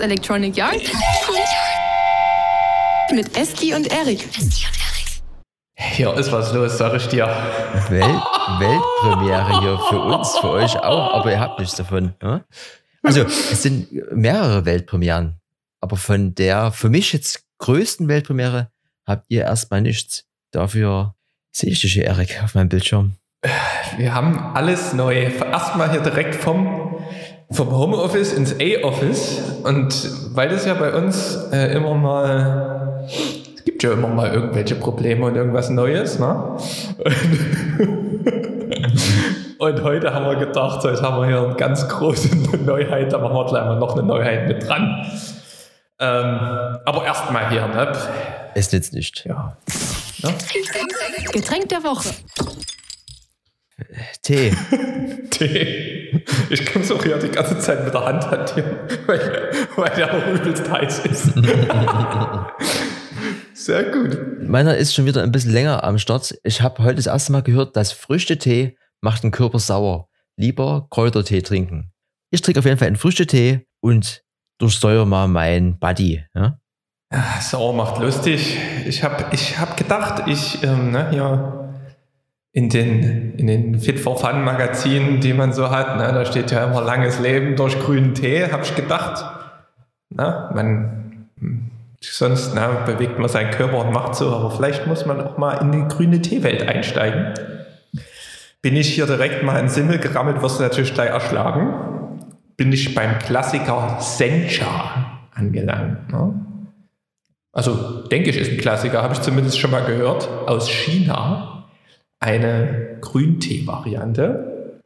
Electronic Yard mit Eski und Erik. Hier ist was los, sag ich dir. Welt, Weltpremiere hier für uns, für euch auch, aber ihr habt nichts davon. Ja? Also es sind mehrere Weltpremieren, aber von der für mich jetzt größten Weltpremiere habt ihr erstmal nichts. Dafür sehe ich dich hier, Erik, auf meinem Bildschirm. Wir haben alles neu. Erstmal hier direkt vom, vom Homeoffice ins A-Office. Und weil das ja bei uns äh, immer mal, es gibt ja immer mal irgendwelche Probleme und irgendwas Neues, ne? Und, und heute haben wir gedacht, jetzt haben wir hier eine ganz große Neuheit, da machen wir gleich mal noch eine Neuheit mit dran. Ähm, aber erstmal hier, ne? Es nützt nicht. Ja. Ne? Getränk der Woche. Tee. Tee. Ich kann es auch hier die ganze Zeit mit der Hand hantieren, weil, weil der noch übelst heiß ist. Sehr gut. Meiner ist schon wieder ein bisschen länger am Start. Ich habe heute das erste Mal gehört, dass Früchtetee macht den Körper sauer. Lieber Kräutertee trinken. Ich trinke auf jeden Fall einen Früchtetee und durchsteuere mal mein Buddy. Ja? Ja, sauer macht lustig. Ich habe ich hab gedacht, ich, ähm, ne, hier in den, in den Fit for Fun Magazinen, die man so hat, ne, da steht ja immer langes Leben durch grünen Tee, habe ich gedacht. Na, man, sonst na, bewegt man seinen Körper und macht so, aber vielleicht muss man auch mal in die grüne Teewelt einsteigen. Bin ich hier direkt mal in Simmel gerammelt, wirst du natürlich gleich erschlagen. Bin ich beim Klassiker Sencha angelangt. Ne? Also denke ich, ist ein Klassiker, habe ich zumindest schon mal gehört, aus China eine Grüntee-Variante.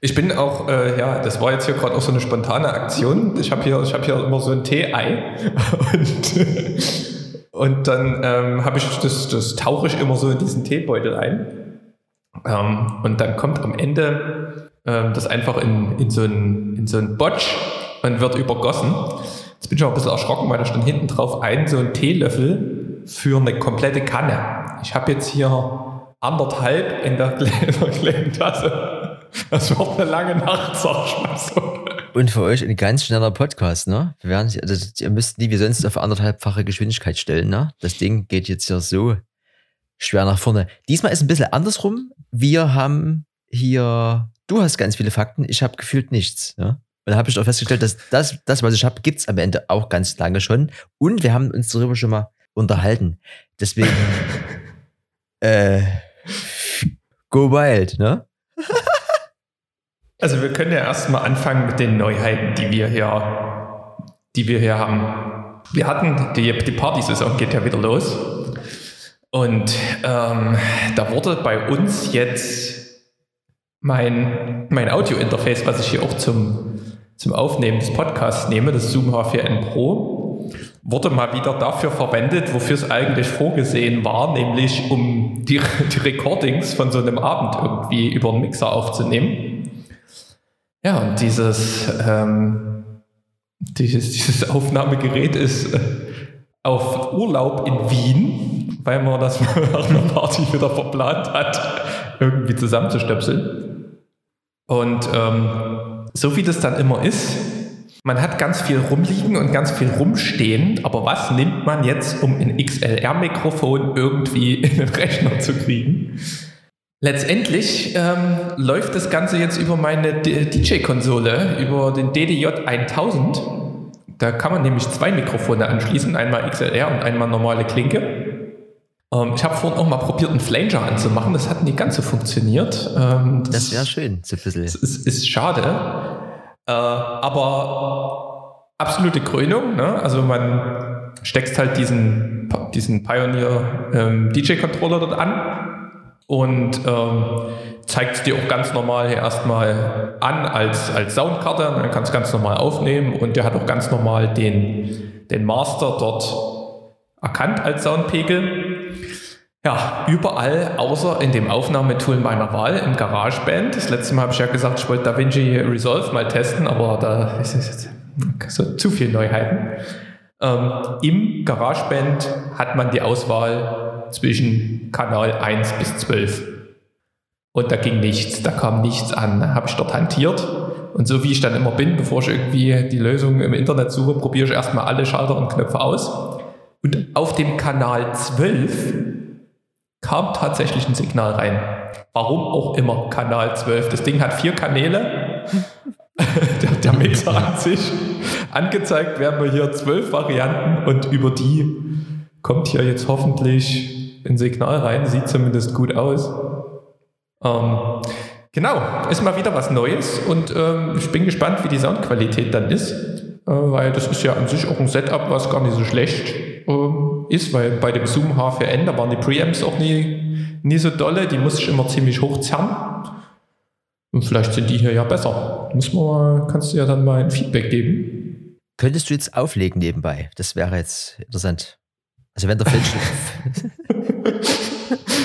Ich bin auch, äh, ja, das war jetzt hier gerade auch so eine spontane Aktion. Ich habe hier, hab hier immer so ein Tee-Ei und, und dann ähm, habe ich das, das tauche ich immer so in diesen Teebeutel ein. Ähm, und dann kommt am Ende ähm, das einfach in, in, so ein, in so ein Botsch und wird übergossen. Jetzt bin ich auch ein bisschen erschrocken, weil da stand hinten drauf ein so ein Teelöffel für eine komplette Kanne. Ich habe jetzt hier anderthalb in der, Tasse. Das wird eine lange Nacht, sag ich mal so. Und für euch ein ganz schneller Podcast, ne? Wir werden, also, ihr müsst nie wie sonst auf anderthalbfache Geschwindigkeit stellen, ne? Das Ding geht jetzt hier so schwer nach vorne. Diesmal ist ein bisschen andersrum. Wir haben hier, du hast ganz viele Fakten, ich habe gefühlt nichts, ne? Und da habe ich auch festgestellt, dass das, das was ich habe, gibt es am Ende auch ganz lange schon. Und wir haben uns darüber schon mal unterhalten. Deswegen, äh, go wild, ne? also wir können ja erstmal anfangen mit den Neuheiten, die wir hier, die wir hier haben. Wir hatten, die, die Partysaison geht ja wieder los. Und ähm, da wurde bei uns jetzt mein, mein Audio-Interface, was ich hier auch zum, zum Aufnehmen des Podcasts nehme, das Zoom H4n Pro, wurde mal wieder dafür verwendet, wofür es eigentlich vorgesehen war, nämlich um die, die Recordings von so einem Abend irgendwie über einen Mixer aufzunehmen. Ja, und dieses, ähm, dieses, dieses Aufnahmegerät ist äh, auf Urlaub in Wien, weil man das nach einer Party wieder verplant hat, irgendwie zusammenzustöpseln. Und ähm, so wie das dann immer ist, man hat ganz viel rumliegen und ganz viel rumstehen, aber was nimmt man jetzt, um ein XLR-Mikrofon irgendwie in den Rechner zu kriegen? Letztendlich ähm, läuft das Ganze jetzt über meine DJ-Konsole, über den DDJ 1000. Da kann man nämlich zwei Mikrofone anschließen, einmal XLR und einmal normale Klinke. Ähm, ich habe vorhin auch mal probiert, einen Flanger anzumachen, das hat nicht ganz so funktioniert. Ähm, das, das wäre schön, so ein bisschen. Das ist, ist schade. Äh, aber absolute Krönung, ne? also man steckt halt diesen, diesen Pioneer ähm, DJ-Controller dort an und ähm, zeigt es dir auch ganz normal erstmal an als, als Soundkarte. Dann kannst du ganz normal aufnehmen und der hat auch ganz normal den, den Master dort erkannt als Soundpegel. Ja, überall, außer in dem Aufnahmetool meiner Wahl, im GarageBand. Das letzte Mal habe ich ja gesagt, ich wollte DaVinci Resolve mal testen, aber da ist es so zu viel Neuheiten. Ähm, Im GarageBand hat man die Auswahl zwischen Kanal 1 bis 12. Und da ging nichts, da kam nichts an. Habe ich dort hantiert Und so wie ich dann immer bin, bevor ich irgendwie die Lösung im Internet suche, probiere ich erstmal alle Schalter und Knöpfe aus. Und auf dem Kanal 12 kam tatsächlich ein Signal rein. Warum auch immer Kanal 12. Das Ding hat vier Kanäle. der, der Mixer an sich. Angezeigt werden wir hier zwölf Varianten und über die kommt hier jetzt hoffentlich ein Signal rein. Sieht zumindest gut aus. Ähm, genau, ist mal wieder was Neues und ähm, ich bin gespannt, wie die Soundqualität dann ist, äh, weil das ist ja an sich auch ein Setup, was gar nicht so schlecht ähm, ist, weil bei dem Zoom H4n, da waren die Preamps auch nie, nie so dolle, die muss ich immer ziemlich hochzerren. Und vielleicht sind die hier ja besser. Muss man mal, kannst du ja dann mal ein Feedback geben. Könntest du jetzt auflegen nebenbei? Das wäre jetzt interessant. Also wenn der Fälsch.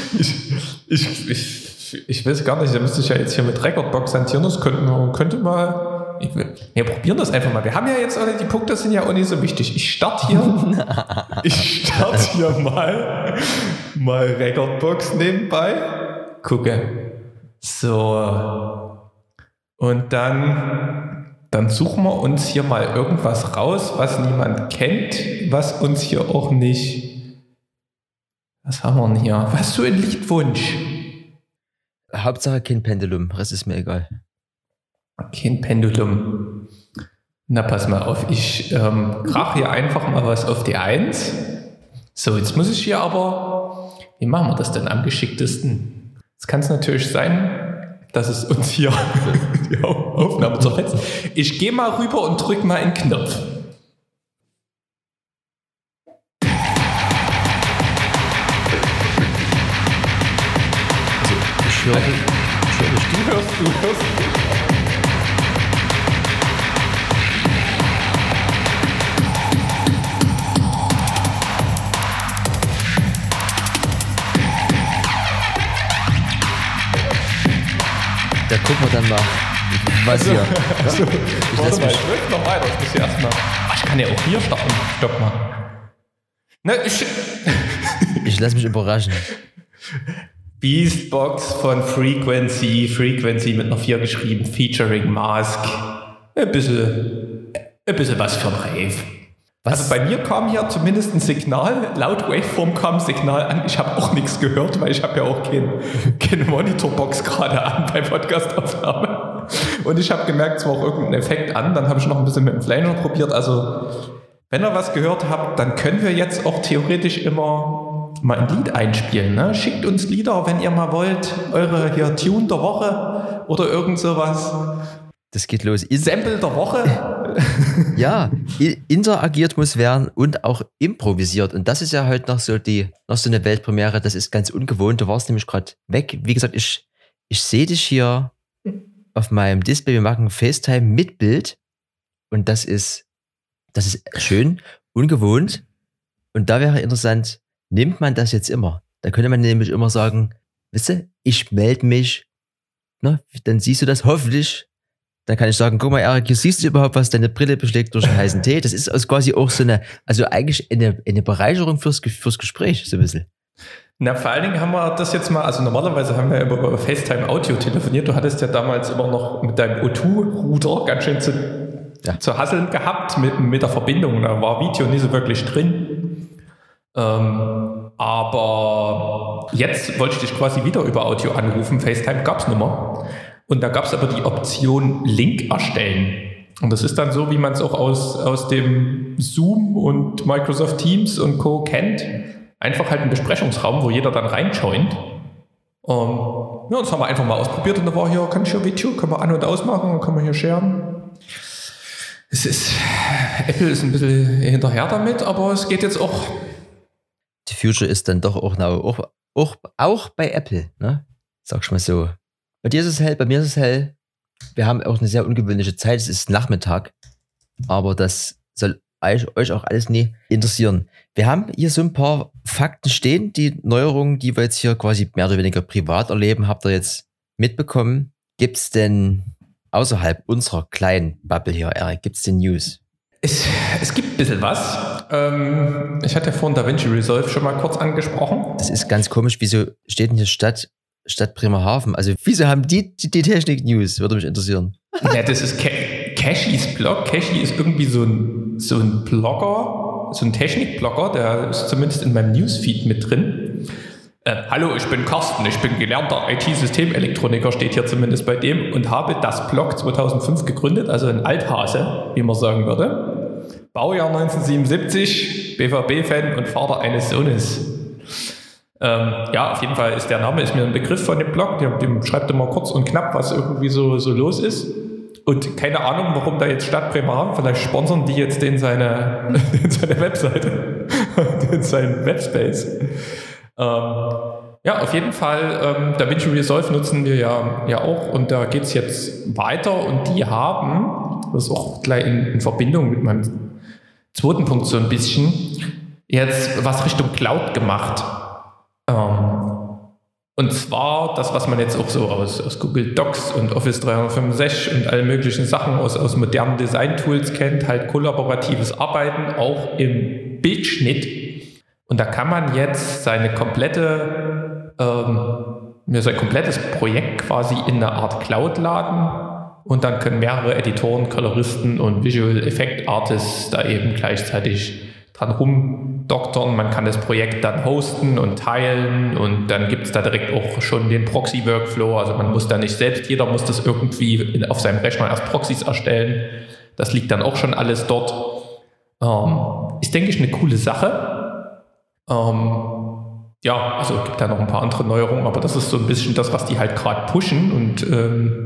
ich, ich, ich, ich weiß gar nicht, da müsste ich ja jetzt hier mit Recordbox hantieren. Das könnte man, könnte mal. Ich, wir probieren das einfach mal. Wir haben ja jetzt alle, die Punkte sind ja auch nicht so wichtig. Ich starte hier. ich starte hier mal, mal Recordbox nebenbei. Gucke. So. Und dann, dann suchen wir uns hier mal irgendwas raus, was niemand kennt, was uns hier auch nicht. Was haben wir denn hier? Was für ein Liedwunsch? Hauptsache kein Pendulum, Rest ist mir egal. Kein Pendulum. Na, pass mal auf, ich ähm, krach hier einfach mal was auf die Eins. So, jetzt muss ich hier aber. Wie machen wir das denn am geschicktesten? Es kann es natürlich sein, dass es uns hier die Aufnahme zerfetzt. Ich gehe mal rüber und drück mal einen Knopf. Ich höre, ich höre. Du hörst, du hörst. Da gucken wir dann mal, was hier. Also, Ich warte lass mal, mich, ich noch weiter. Ich muss hier erstmal. Ach, ich kann ja auch hier starten. Stopp mal. Ne, ich. ich lass mich überraschen. Beastbox von Frequency, Frequency mit einer 4 geschrieben, featuring Mask. Ein bisschen, ein bisschen was für ein Rave. Was? Also bei mir kam hier zumindest ein Signal, laut Waveform kam ein Signal an. Ich habe auch nichts gehört, weil ich habe ja auch kein, keine Monitorbox gerade an bei Podcastaufnahme. Und ich habe gemerkt, es war auch irgendein Effekt an. Dann habe ich noch ein bisschen mit dem Flanger probiert. Also wenn ihr was gehört habt, dann können wir jetzt auch theoretisch immer mal ein Lied einspielen. Ne? Schickt uns Lieder, wenn ihr mal wollt. Eure hier Tune der Woche oder irgend sowas. Das geht los. In, Sample der Woche. ja, interagiert muss werden und auch improvisiert. Und das ist ja halt noch so die, noch so eine Weltpremiere. Das ist ganz ungewohnt. Du warst nämlich gerade weg. Wie gesagt, ich, ich sehe dich hier auf meinem Display. Wir machen FaceTime mit Bild. Und das ist, das ist schön, ungewohnt. Und da wäre interessant, nimmt man das jetzt immer? Da könnte man nämlich immer sagen, wisst ihr, ich melde mich, ne, dann siehst du das hoffentlich. Dann kann ich sagen, guck mal, Erik, hier siehst du überhaupt was, deine Brille beschlägt durch einen heißen Tee. Das ist also quasi auch so eine, also eigentlich eine, eine Bereicherung fürs, fürs Gespräch, so ein bisschen. Na, vor allen Dingen haben wir das jetzt mal, also normalerweise haben wir über FaceTime Audio telefoniert. Du hattest ja damals immer noch mit deinem O2-Router ganz schön zu, Ja. zu hasseln gehabt mit, mit der Verbindung. Da war Video nicht so wirklich drin. Ähm, aber jetzt wollte ich dich quasi wieder über Audio anrufen. FaceTime gab es nicht mehr. Und da gab es aber die Option Link erstellen. Und das ist dann so, wie man es auch aus, aus dem Zoom und Microsoft Teams und Co. kennt. Einfach halt ein Besprechungsraum, wo jeder dann reinjoint. Ähm, ja, das haben wir einfach mal ausprobiert und da war hier, kann ich hier Video, kann man an- und ausmachen, dann kann man hier scheren. Es ist, Apple ist ein bisschen hinterher damit, aber es geht jetzt auch. Die Future ist dann doch auch, auch, auch, auch bei Apple, ne? Sag ich mal so. Bei dir ist es hell, bei mir ist es hell. Wir haben auch eine sehr ungewöhnliche Zeit. Es ist Nachmittag. Aber das soll euch, auch alles nie interessieren. Wir haben hier so ein paar Fakten stehen. Die Neuerungen, die wir jetzt hier quasi mehr oder weniger privat erleben, habt ihr jetzt mitbekommen. Gibt es denn außerhalb unserer kleinen Bubble hier, Erik, gibt es denn News? Es, es gibt ein bisschen was. Ähm, ich hatte ja vorhin DaVinci Resolve schon mal kurz angesprochen. Das ist ganz komisch. Wieso steht denn hier Stadt, Stadt Bremerhaven? Also, wieso haben die die, die Technik-News? Würde mich interessieren. Ja, das ist Ca Cashys Blog. Cashy ist irgendwie so ein, so ein Blogger, so ein Technikblogger, der ist zumindest in meinem Newsfeed mit drin. Äh, hallo, ich bin Carsten, ich bin gelernter IT-Systemelektroniker, steht hier zumindest bei dem, und habe das Blog 2005 gegründet, also ein Althase, wie man sagen würde. Baujahr 1977, BVB-Fan und Vater eines Sohnes. Ähm, ja, auf jeden Fall ist der Name ist mir ein Begriff von dem Blog. Dem, dem schreibt immer kurz und knapp, was irgendwie so, so los ist. Und keine Ahnung, warum da jetzt Stadt Bremerhaven, vielleicht sponsern die jetzt den seine, den seine Webseite, den seinen Webspace. Ähm, ja, auf jeden Fall, ähm, DaVinci Resolve nutzen wir ja, ja auch und da geht es jetzt weiter und die haben, das ist auch gleich in, in Verbindung mit meinem zweiten Punkt so ein bisschen, jetzt was Richtung Cloud gemacht. Ähm, und zwar das, was man jetzt auch so aus, aus Google Docs und Office 365 und alle möglichen Sachen aus, aus modernen Design-Tools kennt, halt kollaboratives Arbeiten, auch im Bildschnitt. Und da kann man jetzt seine komplette, ähm, sein komplettes Projekt quasi in eine Art Cloud laden und dann können mehrere Editoren, Coloristen und Visual Effect Artists da eben gleichzeitig dran rumdoktern. Man kann das Projekt dann hosten und teilen und dann gibt es da direkt auch schon den Proxy-Workflow. Also man muss da nicht selbst, jeder muss das irgendwie auf seinem Rechner erst Proxys erstellen. Das liegt dann auch schon alles dort. Ähm, ist, denke ich, eine coole Sache. Ähm, ja, also es gibt da noch ein paar andere Neuerungen, aber das ist so ein bisschen das, was die halt gerade pushen und ähm,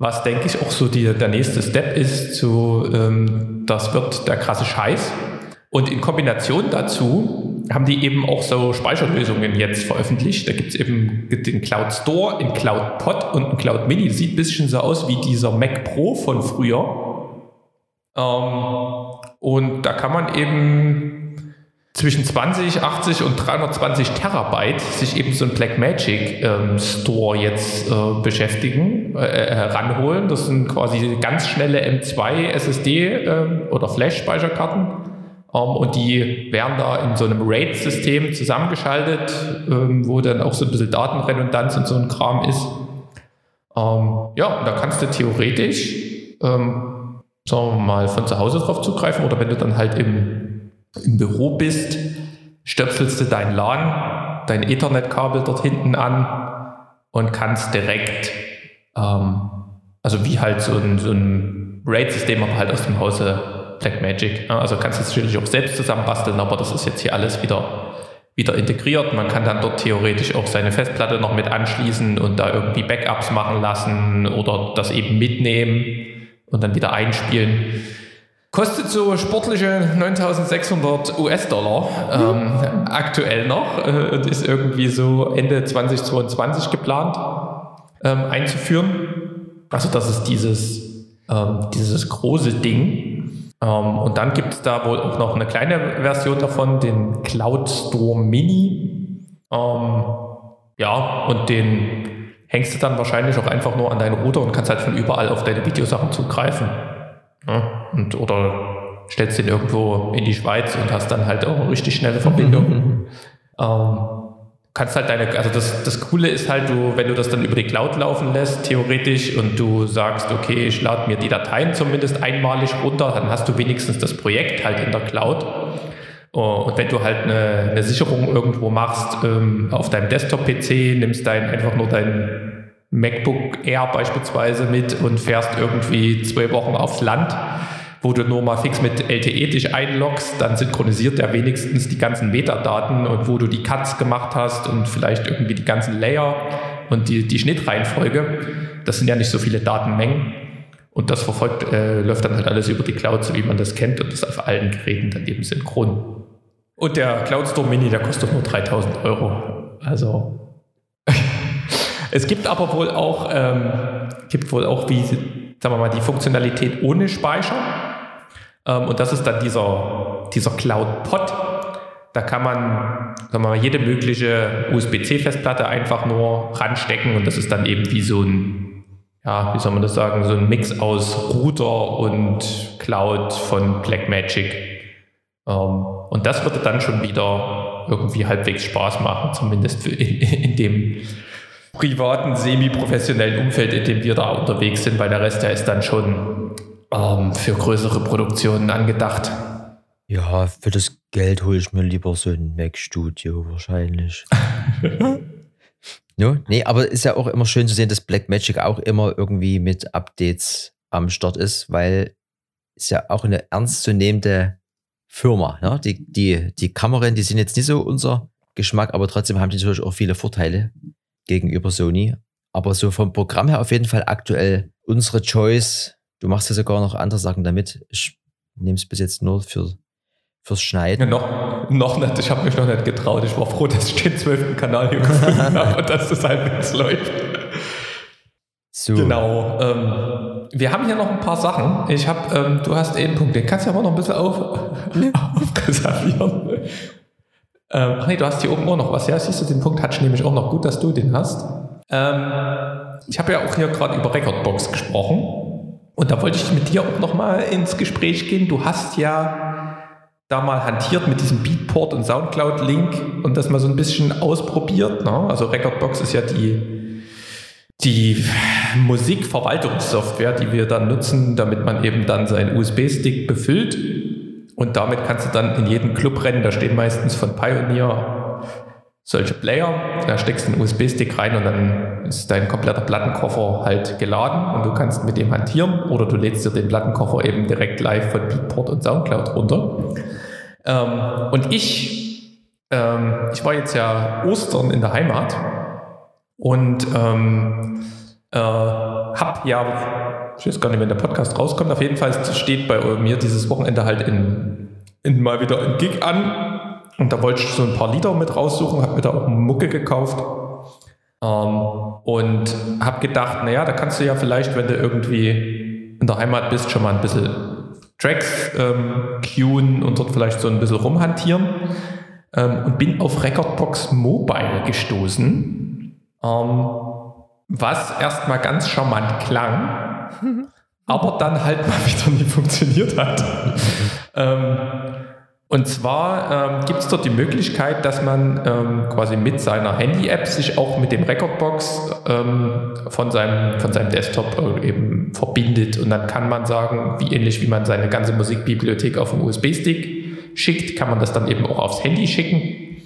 was, denke ich, auch so die, der nächste Step ist, so, ähm, das wird der krasse Scheiß. Und in Kombination dazu haben die eben auch so Speicherlösungen jetzt veröffentlicht. Da gibt es eben den Cloud Store, in Cloud Pod und ein Cloud Mini. Sieht ein bisschen so aus wie dieser Mac Pro von früher. Ähm, und da kann man eben zwischen 20, 80 und 320 Terabyte sich eben so ein Blackmagic ähm, Store jetzt äh, beschäftigen, äh, heranholen. Das sind quasi ganz schnelle M2 SSD äh, oder Flash-Speicherkarten ähm, und die werden da in so einem RAID-System zusammengeschaltet, ähm, wo dann auch so ein bisschen Datenredundanz und so ein Kram ist. Ähm, ja, da kannst du theoretisch, ähm, sagen wir mal, von zu Hause drauf zugreifen oder wenn du dann halt im, im Büro bist, stöpselst du dein LAN, dein Ethernet-Kabel dort hinten an und kannst direkt, ähm, also wie halt so ein, so ein RAID-System, aber halt aus dem Hause Blackmagic. Also kannst du es natürlich auch selbst zusammenbasteln, aber das ist jetzt hier alles wieder, wieder integriert. Man kann dann dort theoretisch auch seine Festplatte noch mit anschließen und da irgendwie Backups machen lassen oder das eben mitnehmen und dann wieder einspielen. Kostet so sportliche 9600 US-Dollar ähm, aktuell noch äh, und ist irgendwie so Ende 2022 geplant ähm, einzuführen. Also das ist dieses, ähm, dieses große Ding. Ähm, und dann gibt es da wohl auch noch eine kleine Version davon, den Cloud Store Mini. Ähm, ja, und den hängst du dann wahrscheinlich auch einfach nur an deinen Router und kannst halt von überall auf deine Videosachen zugreifen. Ja, und, oder stellst den irgendwo in die Schweiz und hast dann halt auch eine richtig schnelle Verbindung. ähm, kannst halt deine, also das, das Coole ist halt, du, wenn du das dann über die Cloud laufen lässt, theoretisch, und du sagst, okay, ich lade mir die Dateien zumindest einmalig runter, dann hast du wenigstens das Projekt halt in der Cloud. Oh, und wenn du halt eine, eine Sicherung irgendwo machst ähm, auf deinem Desktop-PC, nimmst dein einfach nur dein MacBook Air beispielsweise mit und fährst irgendwie zwei Wochen aufs Land wo du nur mal fix mit LTE dich einloggst, dann synchronisiert er wenigstens die ganzen Metadaten und wo du die Cuts gemacht hast und vielleicht irgendwie die ganzen Layer und die, die Schnittreihenfolge. Das sind ja nicht so viele Datenmengen. Und das verfolgt, äh, läuft dann halt alles über die Cloud, so wie man das kennt, und das auf allen Geräten dann eben synchron. Und der Cloud Store Mini, der kostet nur 3000 Euro. Also, es gibt aber wohl auch, ähm, gibt wohl auch, wie, sagen wir mal, die Funktionalität ohne Speicher. Ähm, und das ist dann dieser, dieser Cloud-Pod. Da kann man wir mal, jede mögliche USB-C-Festplatte einfach nur ranstecken und das ist dann eben wie so ein, ja, wie soll man das sagen, so ein Mix aus Router und Cloud von Blackmagic. Ähm, und das würde dann schon wieder irgendwie halbwegs Spaß machen, zumindest in, in dem privaten, semi-professionellen Umfeld, in dem wir da unterwegs sind, weil der Rest, der ist dann schon ähm, für größere Produktionen angedacht. Ja, für das Geld hole ich mir lieber so ein Mac-Studio wahrscheinlich. no? Nee, aber ist ja auch immer schön zu sehen, dass Blackmagic auch immer irgendwie mit Updates am Start ist, weil es ja auch eine ernstzunehmende Firma. Ja? Die, die, die Kameras, die sind jetzt nicht so unser Geschmack, aber trotzdem haben die natürlich auch viele Vorteile gegenüber Sony. Aber so vom Programm her auf jeden Fall aktuell unsere Choice. Du machst ja sogar noch andere Sachen damit. Ich nehme es bis jetzt nur für, fürs Schneiden. Ja, noch, noch nicht. Ich habe mich noch nicht getraut. Ich war froh, dass ich den zwölften Kanal hier gefunden habe und dass das halt jetzt läuft. So. Genau. Ähm, wir haben hier noch ein paar Sachen. Ich habe, ähm, du hast einen Punkt, den kannst du aber noch ein bisschen auf, aufreservieren. Ähm, ach nee, du hast hier oben auch noch was. Ja, siehst du, den Punkt hatte ich nämlich auch noch gut, dass du den hast. Ähm, ich habe ja auch hier gerade über Recordbox gesprochen. Und da wollte ich mit dir auch noch mal ins Gespräch gehen. Du hast ja da mal hantiert mit diesem Beatport und Soundcloud-Link und das mal so ein bisschen ausprobiert. Ne? Also Recordbox ist ja die, die Musikverwaltungssoftware, die wir dann nutzen, damit man eben dann seinen USB-Stick befüllt und damit kannst du dann in jeden Club rennen. Da stehen meistens von Pioneer solche Player. Da steckst du einen USB-Stick rein und dann ist dein kompletter Plattenkoffer halt geladen und du kannst mit dem hantieren oder du lädst dir den Plattenkoffer eben direkt live von Beatport und Soundcloud runter. Ähm, und ich, ähm, ich war jetzt ja Ostern in der Heimat und ähm, äh, habe ja ich weiß gar nicht, wenn der Podcast rauskommt. Auf jeden Fall steht bei mir dieses Wochenende halt in, in mal wieder ein Gig an. Und da wollte ich so ein paar Lieder mit raussuchen, habe mir da auch eine Mucke gekauft. Ähm, und habe gedacht, naja, da kannst du ja vielleicht, wenn du irgendwie in der Heimat bist, schon mal ein bisschen Tracks ähm, queuen und dort vielleicht so ein bisschen rumhantieren. Ähm, und bin auf Recordbox Mobile gestoßen, ähm, was erstmal ganz charmant klang aber dann halt mal wieder nie funktioniert hat. ähm, und zwar ähm, gibt es dort die Möglichkeit, dass man ähm, quasi mit seiner Handy-App sich auch mit dem Recordbox ähm, von, seinem, von seinem Desktop äh, eben verbindet. Und dann kann man sagen, wie ähnlich wie man seine ganze Musikbibliothek auf dem USB-Stick schickt, kann man das dann eben auch aufs Handy schicken.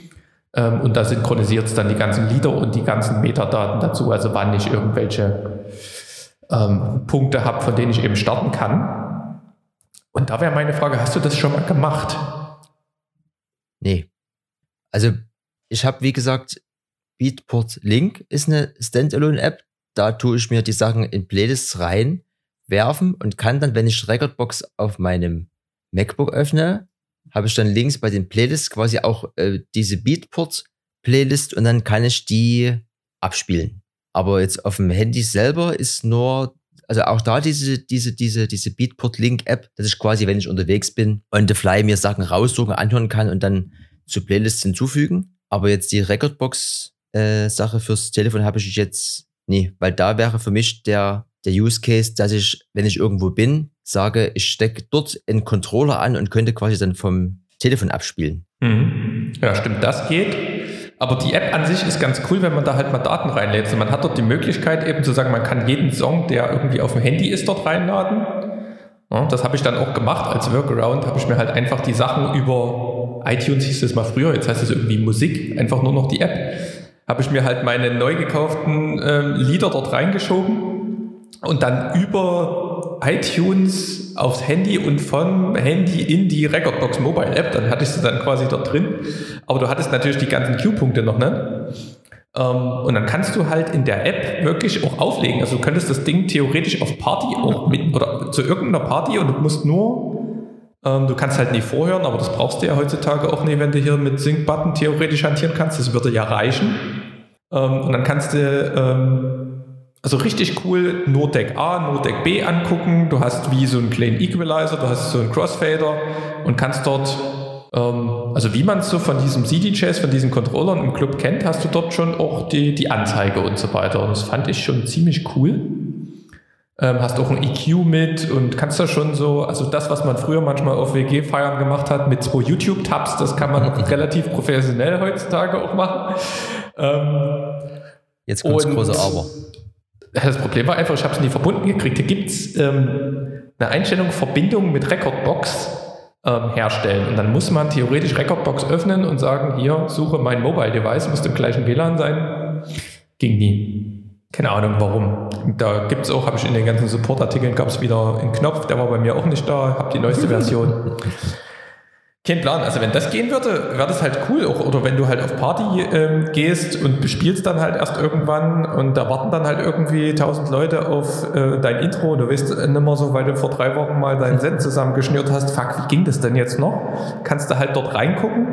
Ähm, und da synchronisiert es dann die ganzen Lieder und die ganzen Metadaten dazu, also wann ich irgendwelche ähm, Punkte habe, von denen ich eben starten kann. Und da wäre meine Frage, hast du das schon mal gemacht? Also ich habe, wie gesagt, Beatport Link ist eine Standalone-App. Da tue ich mir die Sachen in Playlists rein, werfen und kann dann, wenn ich Recordbox auf meinem MacBook öffne, habe ich dann links bei den Playlists quasi auch äh, diese Beatport-Playlist und dann kann ich die abspielen. Aber jetzt auf dem Handy selber ist nur, also auch da diese, diese, diese, diese Beatport-Link-App, dass ich quasi, wenn ich unterwegs bin, on the fly mir Sachen raussuchen, anhören kann und dann zu Playlists hinzufügen. Aber jetzt die Recordbox-Sache äh, fürs Telefon habe ich jetzt nie, weil da wäre für mich der, der Use Case, dass ich, wenn ich irgendwo bin, sage, ich stecke dort einen Controller an und könnte quasi dann vom Telefon abspielen. Mhm. Ja, stimmt, das geht. Aber die App an sich ist ganz cool, wenn man da halt mal Daten reinlädt. Also man hat dort die Möglichkeit eben zu sagen, man kann jeden Song, der irgendwie auf dem Handy ist, dort reinladen. Das habe ich dann auch gemacht als Workaround, habe ich mir halt einfach die Sachen über iTunes hieß es mal früher, jetzt heißt es irgendwie Musik, einfach nur noch die App, habe ich mir halt meine neu gekauften äh, Lieder dort reingeschoben und dann über iTunes aufs Handy und vom Handy in die Recordbox Mobile App. Dann hattest du dann quasi dort drin. Aber du hattest natürlich die ganzen Q-Punkte noch, ne? Ähm, und dann kannst du halt in der App wirklich auch auflegen. Also du könntest das Ding theoretisch auf Party auch mit oder zu irgendeiner Party und du musst nur, ähm, du kannst halt nie vorhören, aber das brauchst du ja heutzutage auch nicht, wenn du hier mit Sync-Button theoretisch hantieren kannst. Das würde ja reichen. Ähm, und dann kannst du ähm, also richtig cool, nur Deck A, nur Deck B angucken. Du hast wie so einen kleinen Equalizer, du hast so einen Crossfader und kannst dort, also wie man es so von diesem CD-Jazz, von diesen Controllern im Club kennt, hast du dort schon auch die, die Anzeige und so weiter. Und das fand ich schon ziemlich cool. Ähm, hast auch ein EQ mit und kannst da schon so, also das, was man früher manchmal auf WG-Feiern gemacht hat mit zwei YouTube-Tabs, das kann man relativ professionell heutzutage auch machen. Ähm, Jetzt kommt das große Aber. Das Problem war einfach, ich habe es nie verbunden gekriegt. Hier gibt es ähm, eine Einstellung Verbindung mit Recordbox ähm, herstellen. Und dann muss man theoretisch Recordbox öffnen und sagen, hier, suche mein Mobile Device, muss im gleichen WLAN sein. Ging nie. Keine Ahnung warum. Da gibt es auch, habe ich in den ganzen Support-Artikeln, gab es wieder einen Knopf, der war bei mir auch nicht da, habe die neueste Version. Kein Plan. Also wenn das gehen würde, wäre das halt cool. Auch, oder wenn du halt auf Party ähm, gehst und bespielst dann halt erst irgendwann und da warten dann halt irgendwie tausend Leute auf äh, dein Intro du weißt nicht mehr so, weil du vor drei Wochen mal dein Set zusammengeschnürt hast, fuck, wie ging das denn jetzt noch? Kannst du halt dort reingucken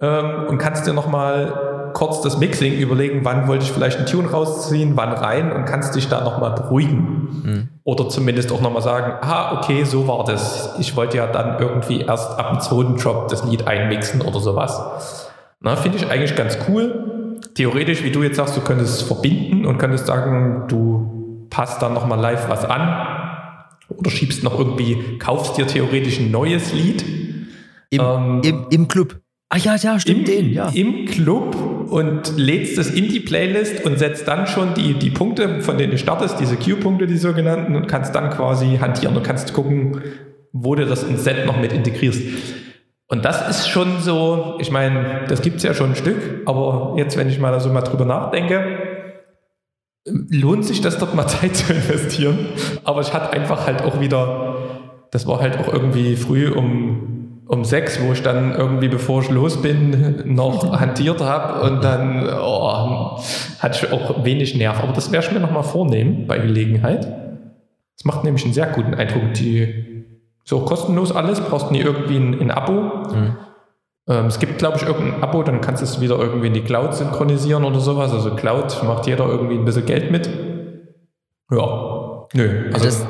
ähm, und kannst dir nochmal kurz das Mixing überlegen, wann wollte ich vielleicht einen Tune rausziehen, wann rein und kannst dich da nochmal beruhigen. Oder zumindest auch nochmal sagen, ah, okay, so war das. Ich wollte ja dann irgendwie erst ab dem zweiten Drop das Lied einmixen oder sowas. Na, finde ich eigentlich ganz cool. Theoretisch, wie du jetzt sagst, du könntest es verbinden und könntest sagen, du passt dann nochmal live was an. Oder schiebst noch irgendwie, kaufst dir theoretisch ein neues Lied. Im, Ähm, im, Im Club. Ah ja, ja, stimmt, den, ja. Im Club und lädst es in die Playlist und setzt dann schon die, die Punkte, von denen du startest, diese Q-Punkte, die sogenannten, und kannst dann quasi hantieren und kannst gucken, wo du das ins Set noch mit integrierst. Und das ist schon so, ich meine, das gibt es ja schon ein Stück, aber jetzt, wenn ich mal so mal drüber nachdenke, lohnt sich das dort mal Zeit zu investieren. Aber ich hatte einfach halt auch wieder, das war halt auch irgendwie früh um, um sechs, wo ich dann irgendwie, bevor ich los bin, noch hantiert habe und dann oh, hatte ich auch wenig Nerv. Aber das werde ich mir nochmal vornehmen bei Gelegenheit. Das macht nämlich einen sehr guten Eindruck. Die ist auch kostenlos alles, brauchst nie irgendwie ein, ein Abo. Ähm, es gibt, glaube ich, irgendein Abo, dann kannst du es wieder irgendwie in die Cloud synchronisieren oder sowas. Also Cloud macht jeder irgendwie ein bisschen Geld mit. Ja, nö. Also das,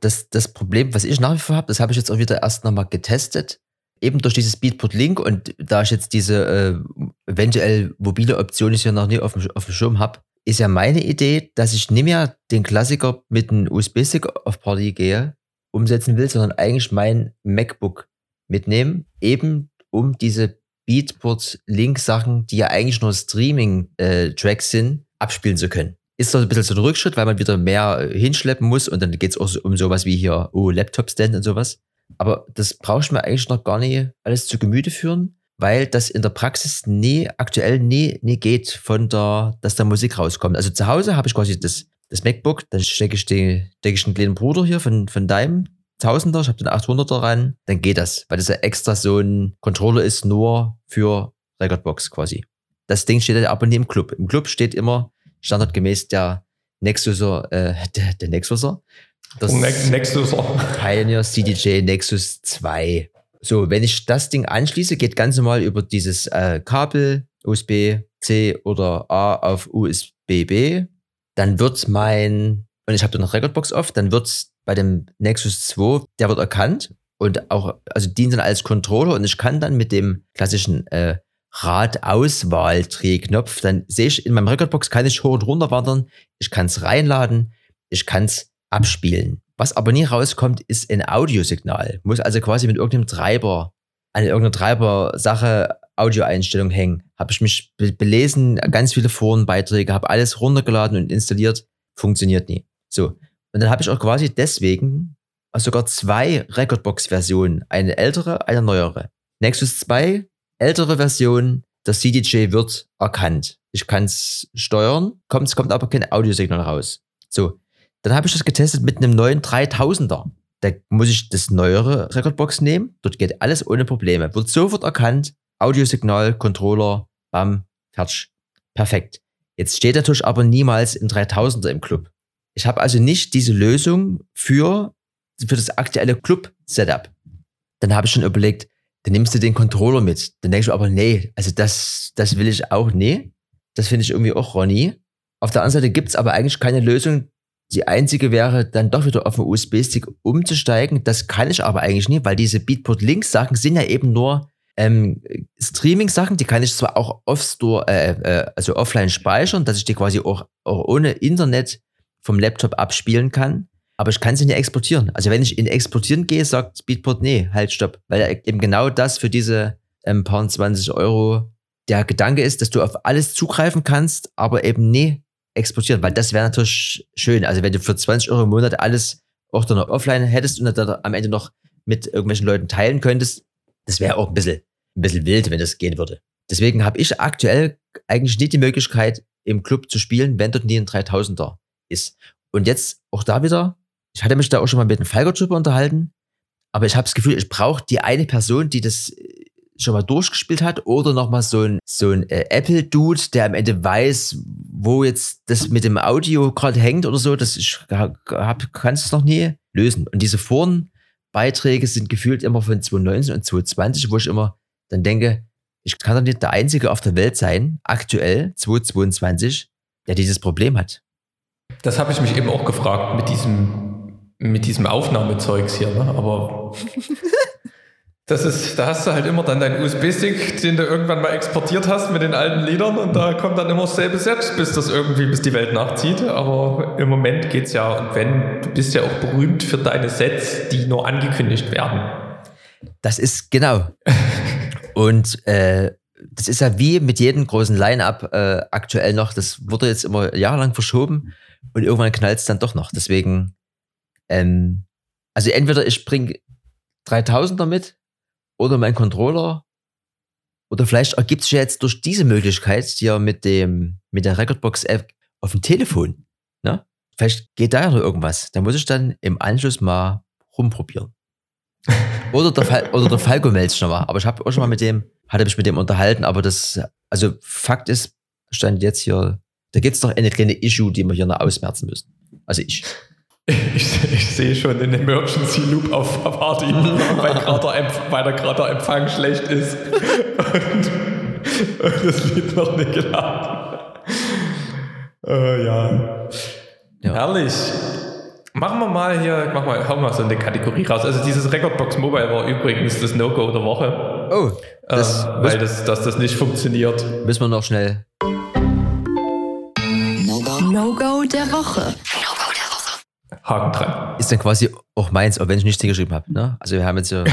das, das Problem, was ich nach wie vor habe, das habe ich jetzt auch wieder erst nochmal getestet. Eben durch dieses Beatport Link und da ich jetzt diese äh, eventuell mobile Option ich ja noch nie auf dem, auf dem Schirm habe, ist ja meine Idee, dass ich nicht mehr den Klassiker mit einem USB-Stick auf Party gehe, umsetzen will, sondern eigentlich mein MacBook mitnehmen, eben um diese Beatport-Link-Sachen, die ja eigentlich nur Streaming-Tracks sind, abspielen zu können. Ist doch ein bisschen so ein Rückschritt, weil man wieder mehr äh, hinschleppen muss und dann geht es auch um sowas wie hier, oh, Laptop-Stand und sowas. Aber das brauche ich mir eigentlich noch gar nicht alles zu Gemüte führen, weil das in der Praxis nie, aktuell nie, nie geht, von der, dass da Musik rauskommt. Also zu Hause habe ich quasi das, das MacBook, dann stecke ich, den, stecke ich einen kleinen Bruder hier von, von deinem Tausender, ich habe den 800er ran, dann geht das, weil das ja extra so ein Controller ist, nur für Recordbox quasi. Das Ding steht aber nie im Club. Im Club steht immer standardgemäß der Nexuser, äh, der, der Nexuser. Das Ne- Nexus. Pioneer CDJ Nexus 2. So, wenn ich das Ding anschließe, geht ganz normal über dieses äh, Kabel USB-C oder A auf USB-B. Dann wird mein, und ich habe da noch Recordbox auf, dann wird bei dem Nexus 2, der wird erkannt und auch, also dient dann als Controller und ich kann dann mit dem klassischen äh, Radauswahl-Drehknopf, dann sehe ich in meinem Recordbox, kann ich hoch und runter wandern, ich kann es reinladen, ich kann es abspielen. Was aber nie rauskommt, ist ein Audiosignal. Muss also quasi mit irgendeinem Treiber, an irgendeiner Treiber-Sache Audioeinstellung hängen. Habe ich mich be belesen, ganz viele Forenbeiträge, habe alles runtergeladen und installiert, funktioniert nie. So. Und dann habe ich auch quasi deswegen sogar zwei Recordbox-Versionen, eine ältere, eine neuere. Nexus 2, ältere Version, das CDJ wird erkannt. Ich kann es steuern, kommt, es kommt aber kein Audiosignal raus. So, dann habe ich das getestet mit einem neuen 3000er. Da muss ich das neuere Recordbox nehmen. Dort geht alles ohne Probleme. Wird sofort erkannt. Audiosignal, Controller, bam, fertig. Perfekt. Jetzt steht natürlich aber niemals ein 3000er im Club. Ich habe also nicht diese Lösung für, für das aktuelle Club-Setup. Dann habe ich schon überlegt, dann nimmst du den Controller mit. Dann denke ich aber, nee, also das, das will ich auch, nee. Das finde ich irgendwie auch Ronny. Auf der anderen Seite gibt es aber eigentlich keine Lösung, die einzige wäre, dann doch wieder auf den USB-Stick umzusteigen. Das kann ich aber eigentlich nie, weil diese Beatport-Links-Sachen sind ja eben nur ähm, Streaming-Sachen, die kann ich zwar auch off-store, äh, äh, also offline speichern, dass ich die quasi auch, auch ohne Internet vom Laptop abspielen kann, aber ich kann sie nicht exportieren. Also wenn ich in Exportieren gehe, sagt Beatport, nee, halt, stopp, weil eben genau das für diese ähm, paar 20 Euro der Gedanke ist, dass du auf alles zugreifen kannst, aber eben nie exportieren, weil das wäre natürlich schön. Also wenn du für 20 Euro im Monat alles auch dann noch offline hättest und dann am Ende noch mit irgendwelchen Leuten teilen könntest, das wäre auch ein bisschen, ein bisschen wild, wenn das gehen würde. Deswegen habe ich aktuell eigentlich nicht die Möglichkeit, im Club zu spielen, wenn dort nie ein 3000er ist. Und jetzt auch da wieder, ich hatte mich da auch schon mal mit Falker drüber unterhalten, aber ich habe das Gefühl, ich brauche die eine Person, die das äh, schon mal durchgespielt hat oder nochmal so ein, so ein äh, Apple-Dude, der am Ende weiß, wo jetzt das mit dem Audio gerade hängt oder so. Das ich hab, kannst es noch nie lösen. Und diese Forenbeiträge sind gefühlt immer von 2019 und 2020, wo ich immer dann denke, ich kann doch nicht der Einzige auf der Welt sein, aktuell 2022, der dieses Problem hat. Das habe ich mich eben auch gefragt mit diesem, mit diesem Aufnahmezeugs hier, ne? aber das ist, da hast du halt immer dann deinen USB-Stick, den du irgendwann mal exportiert hast mit den alten Liedern und da kommt dann immer dasselbe Set, bis das irgendwie, bis die Welt nachzieht. Aber im Moment geht es ja, und wenn, du bist ja auch berühmt für deine Sets, die nur angekündigt werden. Das ist genau. und äh, das ist ja wie mit jedem großen Line-Up äh, aktuell noch, das wurde jetzt immer jahrelang verschoben und irgendwann knallt es dann doch noch. Deswegen, ähm, also entweder ich bringe 3000er mit oder mein Controller oder vielleicht ergibt sich ja jetzt durch diese Möglichkeit hier mit dem, mit der Recordbox-App auf dem Telefon, ne? Vielleicht geht da ja noch irgendwas. Da muss ich dann im Anschluss mal rumprobieren. oder der, Fal oder der Falco meldet schon mal. Aber ich habe auch schon mal mit dem, hatte mich mit dem unterhalten, aber das, also Fakt ist, stand jetzt hier da gibt es doch eine kleine Issue, die wir hier noch ausmerzen müssen. Also ich. Ich, ich sehe schon den Emergency Loop auf Party, weil, weil der Empfang schlecht ist und, und das Lied noch nicht geladen. Äh, ja. ja. Herrlich. Machen wir mal hier, mach mal, hauen wir so eine Kategorie raus. Also dieses Recordbox Mobile war übrigens das No-Go der Woche. Oh, das äh, weil das, dass das nicht funktioniert. Müssen wir noch schnell No-Go der Woche. Haken dran. Ist dann quasi auch meins, auch wenn ich nichts hingeschrieben habe. Ne? Also wir haben jetzt so,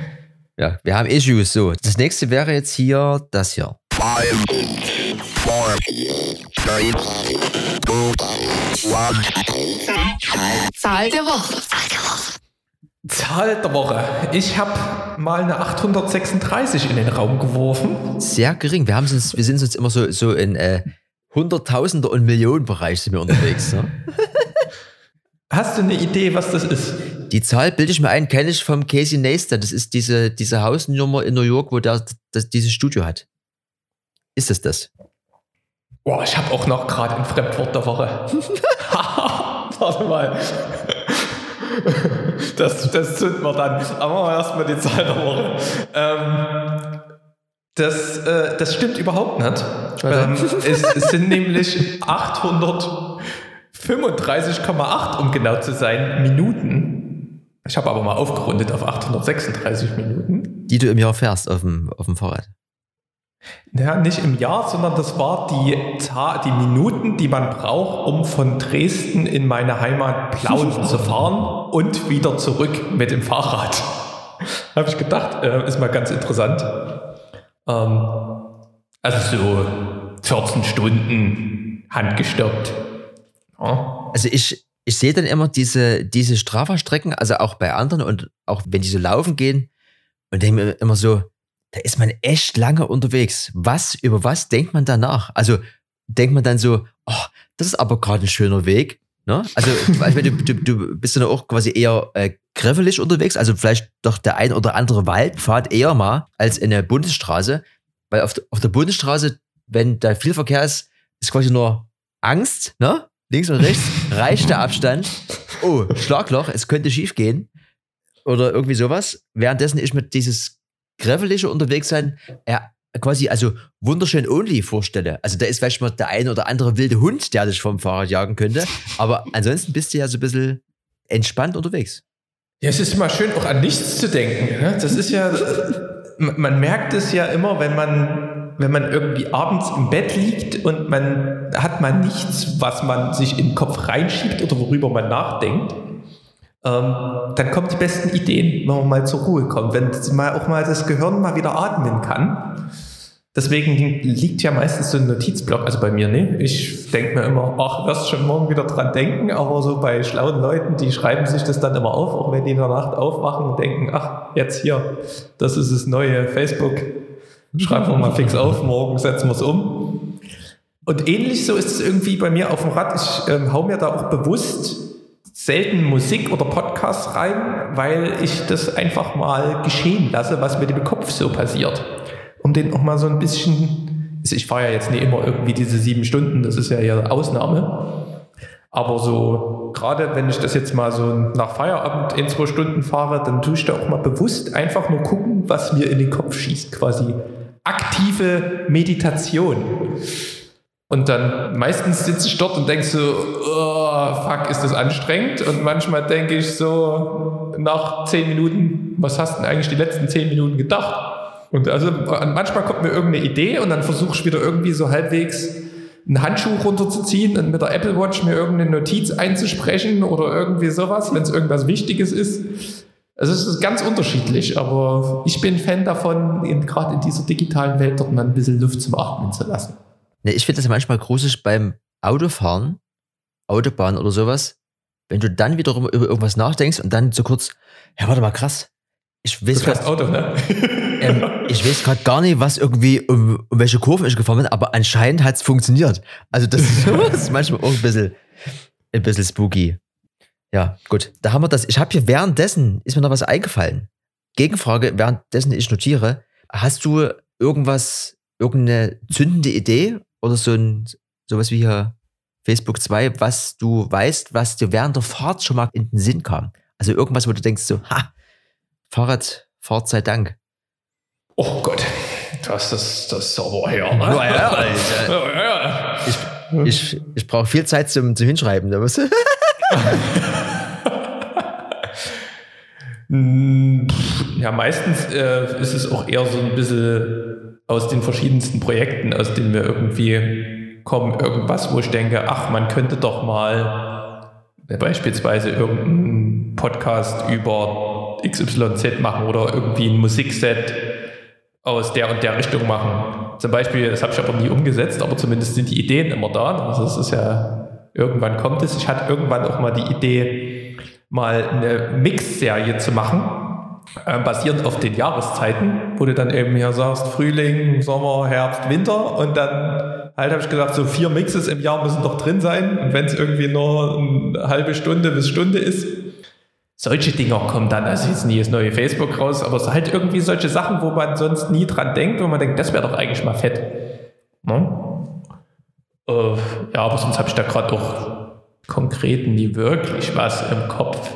ja, wir haben Issues. So, das nächste wäre jetzt hier das hier. Five, four, three, two, one. Zahl der Woche. Zahl der Woche. Ich habe mal eine 836 in den Raum geworfen. Sehr gering. Wir, haben uns, wir sind uns immer so, so in äh, Hunderttausender und Millionenbereich sind wir unterwegs. Ne? Hast du eine Idee, was das ist? Die Zahl bilde ich mir ein, kenne ich vom Casey Neistat. Das ist diese, diese Hausnummer in New York, wo der das, dieses Studio hat. Ist es das? Boah, ich habe auch noch gerade ein Fremdwort der Woche. Warte mal. Das, das zünden wir dann. Aber erstmal die Zahl der Woche. Ähm, das, äh, das stimmt überhaupt nicht. Ähm, es, es, sind nämlich 835,8, um genau zu sein, Minuten. Ich habe aber mal aufgerundet auf 836 Minuten. Die du im Jahr fährst auf dem, auf dem Fahrrad. Ja, nicht im Jahr, sondern das war die, die Minuten, die man braucht, um von Dresden in meine Heimat Plauen zu fahren und wieder zurück mit dem Fahrrad. Habe ich gedacht, äh, ist mal ganz interessant. Ähm, also so 14 Stunden handgestoppt. Also ich, ich sehe dann immer diese, diese Strafverstrecken, also auch bei anderen und auch wenn die so laufen gehen und denke mir immer so, da ist man echt lange unterwegs. Was, über was denkt man danach? Also denkt man dann so, oh, das ist aber gerade ein schöner Weg. Ne? Also, also du, du, du bist dann auch quasi eher äh, greffelig unterwegs, also vielleicht doch der ein oder andere Waldpfad eher mal als in der Bundesstraße, weil auf, auf der Bundesstraße, wenn da viel Verkehr ist, ist quasi nur Angst, ne? Links und rechts, reicht der Abstand. Oh, Schlagloch, es könnte schief gehen. Oder irgendwie sowas. Währenddessen ich mit dieses greffelige Unterwegssein ja, quasi also wunderschön only vorstelle. Also da ist vielleicht mal der ein oder andere wilde Hund, der dich vom Fahrrad jagen könnte. Aber ansonsten bist du ja so ein bisschen entspannt unterwegs. Ja, es ist mal schön, auch an nichts zu denken. Ne? Das ist ja, man merkt es ja immer, wenn man, wenn man irgendwie abends im Bett liegt und man hat man nichts, was man sich in den Kopf reinschiebt oder worüber man nachdenkt. Ähm, dann kommen die besten Ideen, wenn man mal zur Ruhe kommt, wenn mal auch mal das Gehirn mal wieder atmen kann Deswegen liegt ja meistens so ein Notizblock, also bei mir nicht. Ich denke mir immer, ach, wirst schon morgen wieder dran denken, aber so bei schlauen Leuten, die schreiben sich das dann immer auf, auch wenn die in der Nacht aufwachen und denken, ach, jetzt hier, das ist das neue Facebook. Schreiben wir mal fix auf, morgen setzen wir es um. Und ähnlich so ist es irgendwie bei mir auf dem Rad. Ich ähm, hau mir da auch bewusst selten Musik oder Podcasts rein, weil ich das einfach mal geschehen lasse, was mit dem Kopf so passiert um den auch mal so ein bisschen, also ich fahre ja jetzt nicht immer irgendwie diese sieben Stunden, das ist ja eher Ausnahme. Aber so, gerade wenn ich das jetzt mal so nach Feierabend in zwei Stunden fahre, dann tue ich da auch mal bewusst einfach nur gucken, was mir in den Kopf schießt, quasi aktive Meditation. Und dann meistens sitze ich dort und denke so, oh, fuck, ist das anstrengend? Und manchmal denke ich so nach zehn Minuten, was hast du denn eigentlich die letzten zehn Minuten gedacht? Und also manchmal kommt mir irgendeine Idee und dann versuche ich wieder irgendwie so halbwegs einen Handschuh runterzuziehen und mit der Apple Watch mir irgendeine Notiz einzusprechen oder irgendwie sowas, wenn es irgendwas Wichtiges ist. Also es ist ganz unterschiedlich, aber ich bin Fan davon, gerade in dieser digitalen Welt dort mal ein bisschen Luft zum Atmen zu lassen. Ne, ich finde das manchmal gruselig beim Autofahren, Autobahn oder sowas, wenn du dann wiederum über irgendwas nachdenkst und dann so kurz, ja, warte mal, krass. Ich weiß Auto, ne? ähm, ich weiß gerade gar nicht, was irgendwie, um, um welche Kurve ich gefahren bin, aber anscheinend hat es funktioniert. Also das ist, das ist manchmal auch ein bisschen, ein bisschen spooky. Ja, gut. Da haben wir das. Ich habe hier währenddessen, ist mir noch was eingefallen. Gegenfrage, währenddessen ich notiere. Hast du irgendwas, irgendeine zündende Idee oder so ein, sowas wie hier Facebook 2, was du weißt, was dir während der Fahrt schon mal in den Sinn kam? Also irgendwas, wo du denkst so, ha, Fahrradfahrt sei Dank. Oh Gott, das ist das ist aber her. Ne? Ja, ja, ja, ich, ich, ich brauche viel Zeit zum, zum Hinschreiben. Da ja, meistens äh, ist es auch eher so ein bisschen aus den verschiedensten Projekten, aus denen wir irgendwie kommen, irgendwas, wo ich denke, ach, man könnte doch mal beispielsweise irgendeinen Podcast über XYZ machen oder irgendwie ein Musikset aus der und der Richtung machen. Zum Beispiel, das habe ich aber nie umgesetzt, aber zumindest sind die Ideen immer da. Also es ist ja, irgendwann kommt es. Ich hatte irgendwann auch mal die Idee, mal eine Mix-Serie zu machen, äh, basierend auf den Jahreszeiten, wo du dann eben hier sagst, Frühling, Sommer, Herbst, Winter und dann halt habe ich gesagt, so vier Mixes im Jahr müssen doch drin sein und wenn es irgendwie nur eine halbe Stunde bis Stunde ist, solche Dinger kommen dann, also jetzt nie das neue Facebook raus, aber es sind halt irgendwie solche Sachen, wo man sonst nie dran denkt, wo man denkt, das wäre doch eigentlich mal fett. Ne? Äh, ja, aber sonst habe ich da gerade auch konkret nie wirklich was im Kopf,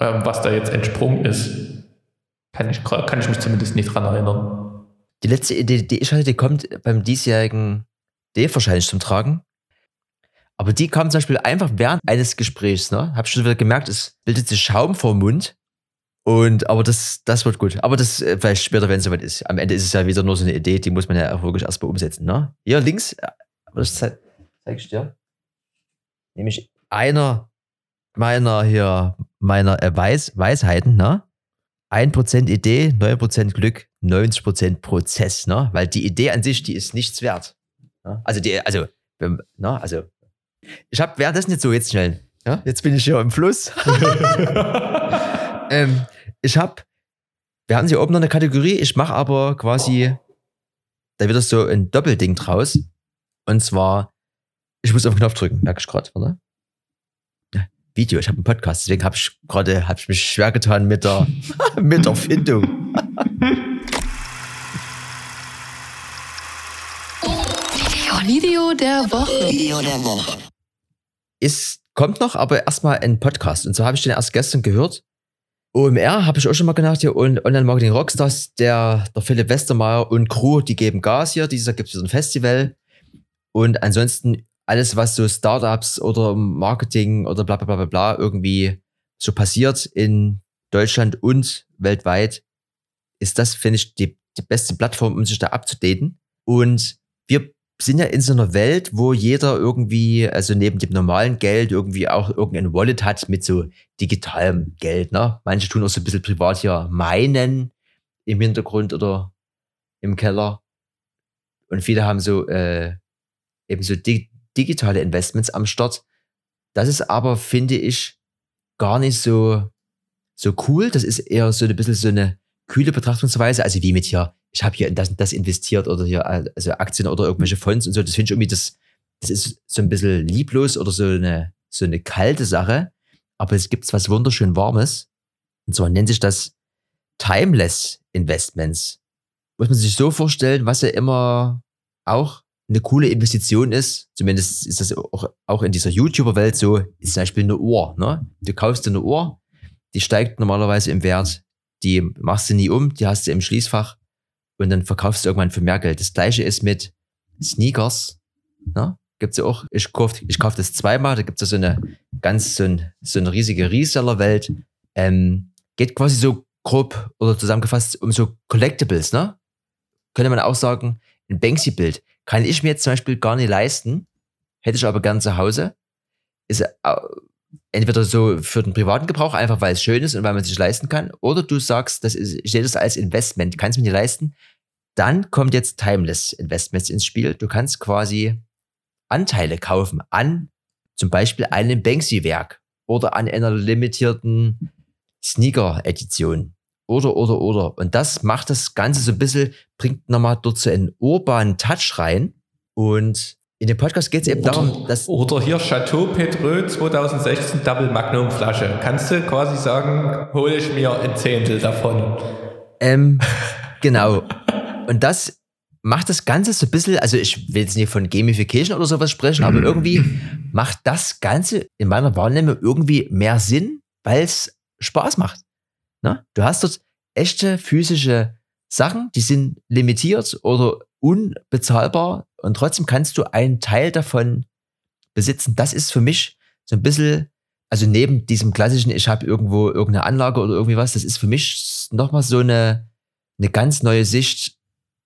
ähm, was da jetzt entsprungen ist. Kann ich, kann ich mich zumindest nicht dran erinnern. Die letzte Idee, die ich hatte, die kommt beim diesjährigen D wahrscheinlich zum Tragen. Aber die kam zum Beispiel einfach während eines Gesprächs, ne? Hab schon wieder gemerkt, es bildet sich Schaum vor dem Mund. Und, aber das, das wird gut. Aber das äh, vielleicht später, wenn es soweit ist. Am Ende ist es ja wieder nur so eine Idee, die muss man ja auch wirklich erstmal umsetzen, ne? Hier links, äh, aber das zeig, zeig ich dir. Nämlich einer meiner hier, meiner äh, Weis, Weisheiten, ne? 1% Idee, 9% Glück, 90% Prozess, ne? Weil die Idee an sich, die ist nichts wert. Ne? Also die, also, ne? also ich habe währenddessen jetzt so, jetzt schnell. Ja, jetzt bin ich hier im Fluss. ähm, ich habe, wir haben hier oben noch eine Kategorie, ich mache aber quasi, da wird das so ein Doppelding draus. Und zwar, ich muss auf den Knopf drücken, merke ich gerade, oder? Ja, Video, ich habe einen Podcast, deswegen habe ich gerade, habe ich mich schwer getan mit der, mit der Findung. Video der Woche. Video der Woche. Es kommt noch, aber erstmal ein Podcast. Und so habe ich den erst gestern gehört. OMR habe ich auch schon mal gedacht, hier Online Marketing Rockstars, der, der Philipp Westermeier und Crew, die geben Gas hier. Dieses Jahr gibt es ein Festival. Und ansonsten alles, was so Startups oder Marketing oder bla bla bla bla irgendwie so passiert in Deutschland und weltweit, ist das, finde ich, die, die beste Plattform, um sich da abzudaten. Und wir sind ja in so einer Welt, wo jeder irgendwie, also neben dem normalen Geld irgendwie auch irgendein Wallet hat mit so digitalem Geld. Ne? Manche tun auch so ein bisschen privat hier meinen im Hintergrund oder im Keller. und viele haben so äh, eben so di digitale Investments am Start. Das ist aber, finde ich, gar nicht so, so cool. Das ist eher so ein bisschen so eine kühle Betrachtungsweise. Also wie mit hier, ich habe hier in das das investiert oder hier also Aktien oder irgendwelche Fonds und so. Das finde ich irgendwie, das, das ist so ein bisschen lieblos oder so eine, so eine kalte Sache. Aber es gibt was wunderschön Warmes. Und zwar nennt sich das Timeless Investments. Muss man sich so vorstellen, was ja immer auch eine coole Investition ist, zumindest ist das auch, auch in dieser YouTuber-Welt so, ist zum Beispiel eine Uhr. Ne? Du kaufst dir eine Uhr, die steigt normalerweise im Wert, die machst du nie um, die hast du im Schließfach und dann verkaufst du irgendwann für mehr Geld. Das gleiche ist mit Sneakers. Ne? Gibt's ja auch, ich kauf, ich kauf das zweimal, da gibt's ja so eine ganz, so, ein, so eine riesige Reseller-Welt. Ähm, geht quasi so grob oder zusammengefasst um so Collectibles, ne? Könnte man auch sagen, ein Banksy-Bild kann ich mir jetzt zum Beispiel gar nicht leisten, hätte ich aber gern zu Hause. Ist entweder so für den privaten Gebrauch, einfach weil es schön ist und weil man es sich leisten kann, oder du sagst, das ist, ich sehe das als Investment, kannst mir nicht leisten. Dann kommt jetzt Timeless Investments ins Spiel. Du kannst quasi Anteile kaufen an zum Beispiel einem Banksy-Werk oder an einer limitierten Sneaker-Edition. Oder, oder, oder. Und das macht das Ganze so ein bisschen, bringt nochmal dort so einen urbanen Touch rein. Und in dem Podcast geht es eben oder, darum, dass. Oder hier Chateau Petreux 2016 Double Magnum Flasche. Kannst du quasi sagen, hole ich mir ein Zehntel davon? Ähm, genau. Und das macht das Ganze so ein bisschen, also ich will jetzt nicht von Gamification oder sowas sprechen, aber irgendwie macht das Ganze in meiner Wahrnehmung irgendwie mehr Sinn, weil es Spaß macht. Ne? Du hast dort echte physische Sachen, die sind limitiert oder unbezahlbar und trotzdem kannst du einen Teil davon besitzen. Das ist für mich so ein bisschen, also neben diesem klassischen, ich habe irgendwo irgendeine Anlage oder irgendwie was, das ist für mich nochmal so eine, eine ganz neue Sicht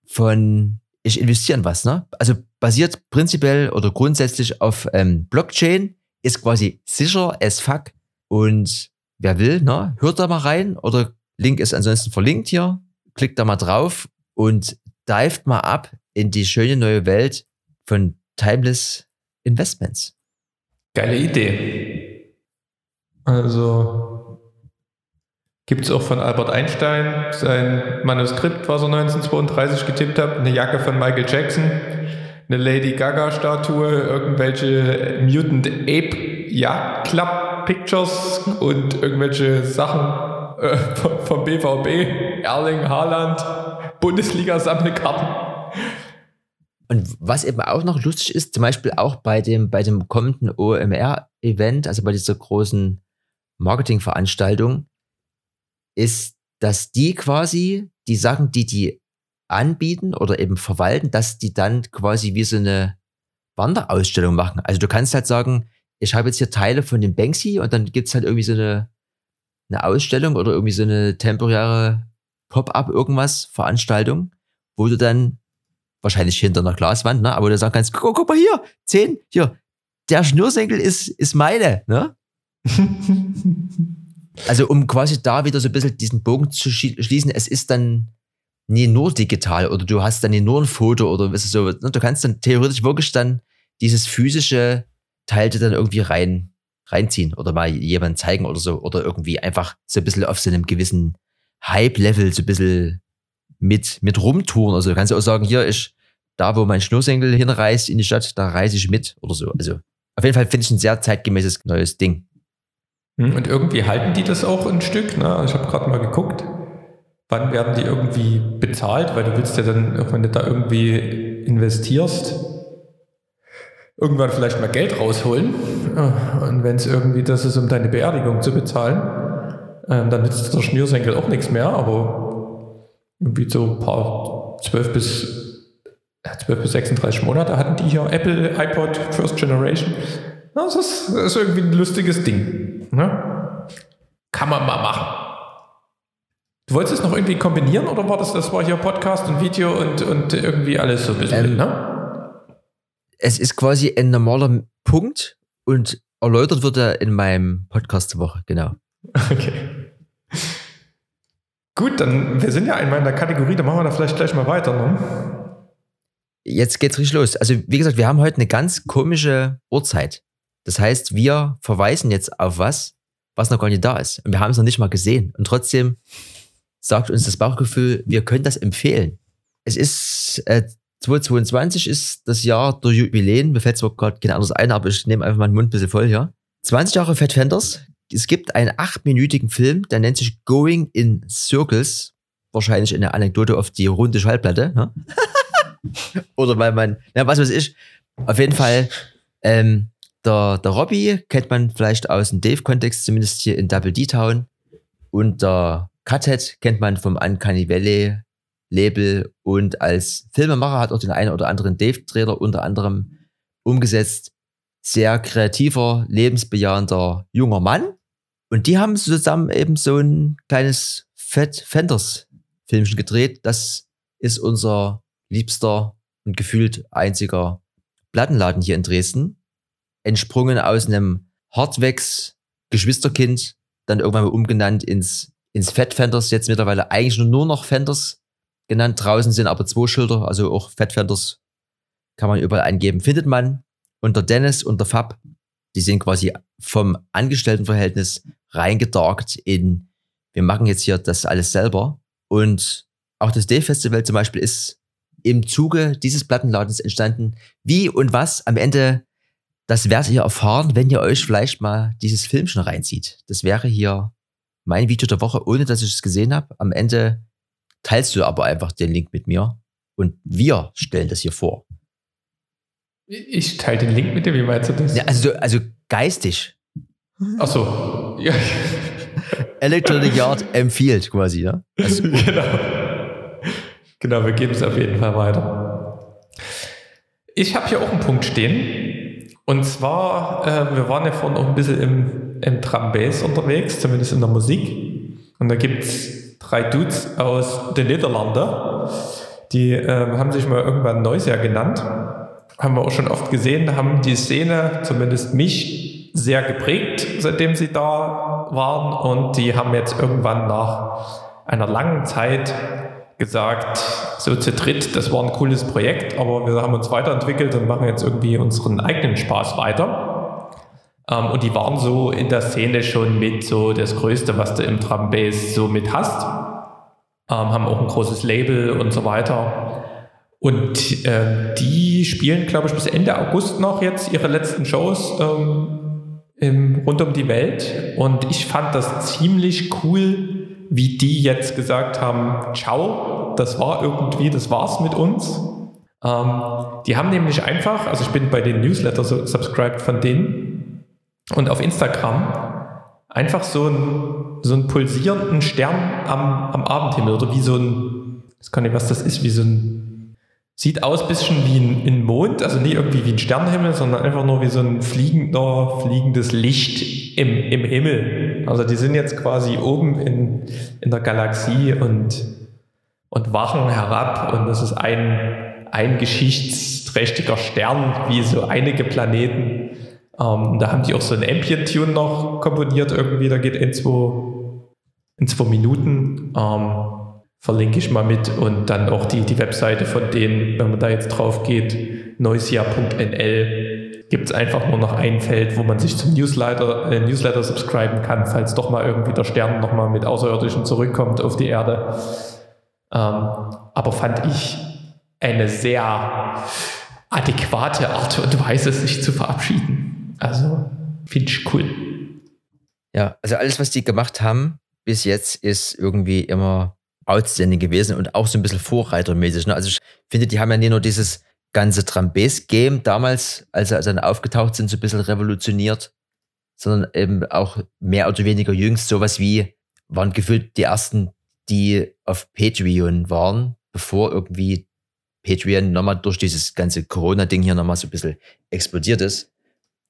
von, ich investiere in was. Ne? Also basiert prinzipiell oder grundsätzlich auf ähm, Blockchain, ist quasi sicher as fuck und wer will, ne, hört da mal rein oder Link ist ansonsten verlinkt hier. Klickt da mal drauf und dived mal ab in die schöne neue Welt von Timeless Investments. Geile Idee. Also gibt es auch von Albert Einstein sein Manuskript, was er 1932 getippt hat, eine Jacke von Michael Jackson, eine Lady Gaga-Statue, irgendwelche Mutant Ape ja, Club Pictures und irgendwelche Sachen äh, vom BVB, Erling Haaland, Bundesliga-Sammelkarten. Und was eben auch noch lustig ist, zum Beispiel auch bei dem, bei dem kommenden OMR-Event, also bei dieser großen Marketingveranstaltung, ist, dass die quasi die Sachen, die die anbieten oder eben verwalten, dass die dann quasi wie so eine Wanderausstellung machen. Also du kannst halt sagen, ich habe jetzt hier Teile von dem Banksy und dann gibt's halt irgendwie so eine, eine Ausstellung oder irgendwie so eine temporäre Pop-up irgendwas, Veranstaltung, wo du dann wahrscheinlich hinter einer Glaswand, ne, aber du sagen kannst, guck, guck mal hier, zehn, hier, der Schnürsenkel ist, ist meine, ne? also um quasi da wieder so ein bisschen diesen Bogen zu schließen, es ist dann nie nur digital oder du hast dann nie nur ein Foto oder was so, ne? du kannst dann theoretisch wirklich dann dieses physische Teilte dann irgendwie rein, reinziehen oder mal jemand zeigen oder so. Oder irgendwie einfach so ein bisschen auf so einem gewissen Hype-Level so ein bisschen mit, mit rumtouren. Also du kannst auch sagen, hier, ich, da wo mein Schnursenkel hinreist in die Stadt, da reise ich mit oder so. Also auf jeden Fall finde ich ein sehr zeitgemäßes neues Ding. Hm, und irgendwie halten die das auch ein Stück. Ne? Ich habe gerade mal geguckt, wann werden die irgendwie bezahlt, weil du willst ja dann, wenn du da irgendwie investierst, irgendwann vielleicht mal Geld rausholen. Und wenn es irgendwie das ist, um deine Beerdigung zu bezahlen, ähm, dann nützt der Schnürsenkel auch nichts mehr, aber irgendwie so ein paar 12 bis, 12 bis 36 Monate hatten die hier Apple iPod First Generation. Das ist, das ist irgendwie ein lustiges Ding. Ne? Kann man mal machen. Du wolltest es noch irgendwie kombinieren oder war das, das war hier Podcast und Video und, und irgendwie alles so ein bisschen, ähm, ne? Es ist quasi ein normaler Punkt und erläutert wird er in meinem Podcast zur Woche, genau. Okay. Gut, dann, wir sind ja einmal in der Kategorie, dann machen wir da vielleicht gleich mal weiter. Ne? jetzt geht's richtig los. Also, wie gesagt, wir haben heute eine ganz komische Uhrzeit. Das heißt, wir verweisen jetzt auf was, was noch gar nicht da ist. Und wir haben es noch nicht mal gesehen. Und trotzdem sagt uns das Bauchgefühl, wir können das empfehlen. Es ist äh, 2022 ist das Jahr der Jubiläen. Mir fällt zwar gerade kein anderes ein, aber ich nehme einfach meinen Mund ein bisschen voll hier. 20 Jahre Fat Fenders. Es gibt einen achtminütigen Film, der nennt sich Going in Circles. Wahrscheinlich eine Anekdote auf die runde Schallplatte. Ne? Oder weil man, ja, was weiß ich. Auf jeden Fall, ähm, der, der Robbie kennt man vielleicht aus dem Dave-Kontext, zumindest hier in Double D-Town. Und der Cuthead kennt man vom Uncanny Valley Label und als Filmemacher hat auch den einen oder anderen Dave-Trailer unter anderem umgesetzt. Sehr kreativer, lebensbejahender junger Mann. Und die haben zusammen eben so ein kleines Fat Fenders Filmchen gedreht. Das ist unser liebster und gefühlt einziger Plattenladen hier in Dresden. Entsprungen aus einem Hardwax Geschwisterkind, dann irgendwann mal umgenannt ins, ins Fat Fenders, jetzt mittlerweile eigentlich nur noch Fenders genannt. Draußen sind aber zwei Schilder, also auch Fettfenders kann man überall eingeben. Findet man. unter Dennis und der Fab, die sind quasi vom Angestelltenverhältnis reingedarkt in, wir machen jetzt hier das alles selber. Und auch das Day-Festival zum Beispiel ist im Zuge dieses Plattenladens entstanden. Wie und was am Ende, das werdet ihr erfahren, wenn ihr euch vielleicht mal dieses Film schon reinzieht. Das wäre hier mein Video der Woche, ohne dass ich es gesehen habe. Am Ende teilst du aber einfach den Link mit mir und wir stellen das hier vor. Ich teile den Link mit dir, wie meinst du das? Ja, also, also geistig. Ach so. Ja. Electronic Yard empfiehlt quasi, ja? Also, genau. Genau, wir geben es auf jeden Fall weiter. Ich habe hier auch einen Punkt stehen. Und zwar, äh, wir waren ja vorhin auch ein bisschen im, im Drum Bass unterwegs, zumindest in der Musik. Und da gibt es drei Dudes aus den Niederlanden. Die äh, haben sich mal irgendwann Neuseer genannt. Haben wir auch schon oft gesehen, haben die Szene, zumindest mich, sehr geprägt, seitdem sie da waren. Und die haben jetzt irgendwann nach einer langen Zeit gesagt, so zu dritt, das war ein cooles Projekt, aber wir haben uns weiterentwickelt und machen jetzt irgendwie unseren eigenen Spaß weiter. Ähm, und die waren so in der Szene schon mit so das Größte, was du im Drum Bass so mit hast. Ähm, haben auch ein großes Label und so weiter. Und äh, die spielen, glaube ich, bis Ende August noch jetzt ihre letzten Shows ähm, im, rund um die Welt. Und ich fand das ziemlich cool, wie die jetzt gesagt haben, ciao, das war irgendwie, das war's mit uns. Ähm, die haben nämlich einfach, also ich bin bei den Newsletter subscribed von denen, und auf Instagram einfach so einen, so einen pulsierenden Stern am, am Abendhimmel oder wie so ein, ich kann nicht, was das ist, wie so ein, sieht aus ein bisschen wie ein, ein Mond, also nicht irgendwie wie ein Sternenhimmel, sondern einfach nur wie so ein fliegender, fliegendes Licht im, im Himmel. Also die sind jetzt quasi oben in, in der Galaxie und, und wachen herab und das ist ein, ein geschichtsträchtiger Stern, wie so einige Planeten ähm, da haben die auch so ein Ambient-Tune noch komponiert irgendwie, da geht in zwei, in zwei Minuten. Ähm, verlinke ich mal mit und dann auch die, die Webseite von denen, wenn man da jetzt drauf geht, noisia.nl, gibt es einfach nur noch ein Feld, wo man sich zum Newsletter, äh, Newsletter subscriben kann, falls doch mal irgendwie der Stern nochmal mit Außerirdischen zurückkommt auf die Erde. Ähm, aber fand ich eine sehr adäquate Art und Weise, sich zu verabschieden. Also finde ich cool. Ja, also alles, was die gemacht haben bis jetzt, ist irgendwie immer outstanding gewesen und auch so ein bisschen vorreitermäßig. Ne? Also ich finde, die haben ja nicht nur dieses ganze Trambes-Game damals, als sie dann aufgetaucht sind, so ein bisschen revolutioniert, sondern eben auch mehr oder weniger jüngst sowas wie, waren gefühlt die ersten, die auf Patreon waren, bevor irgendwie Patreon nochmal durch dieses ganze Corona-Ding hier nochmal so ein bisschen explodiert ist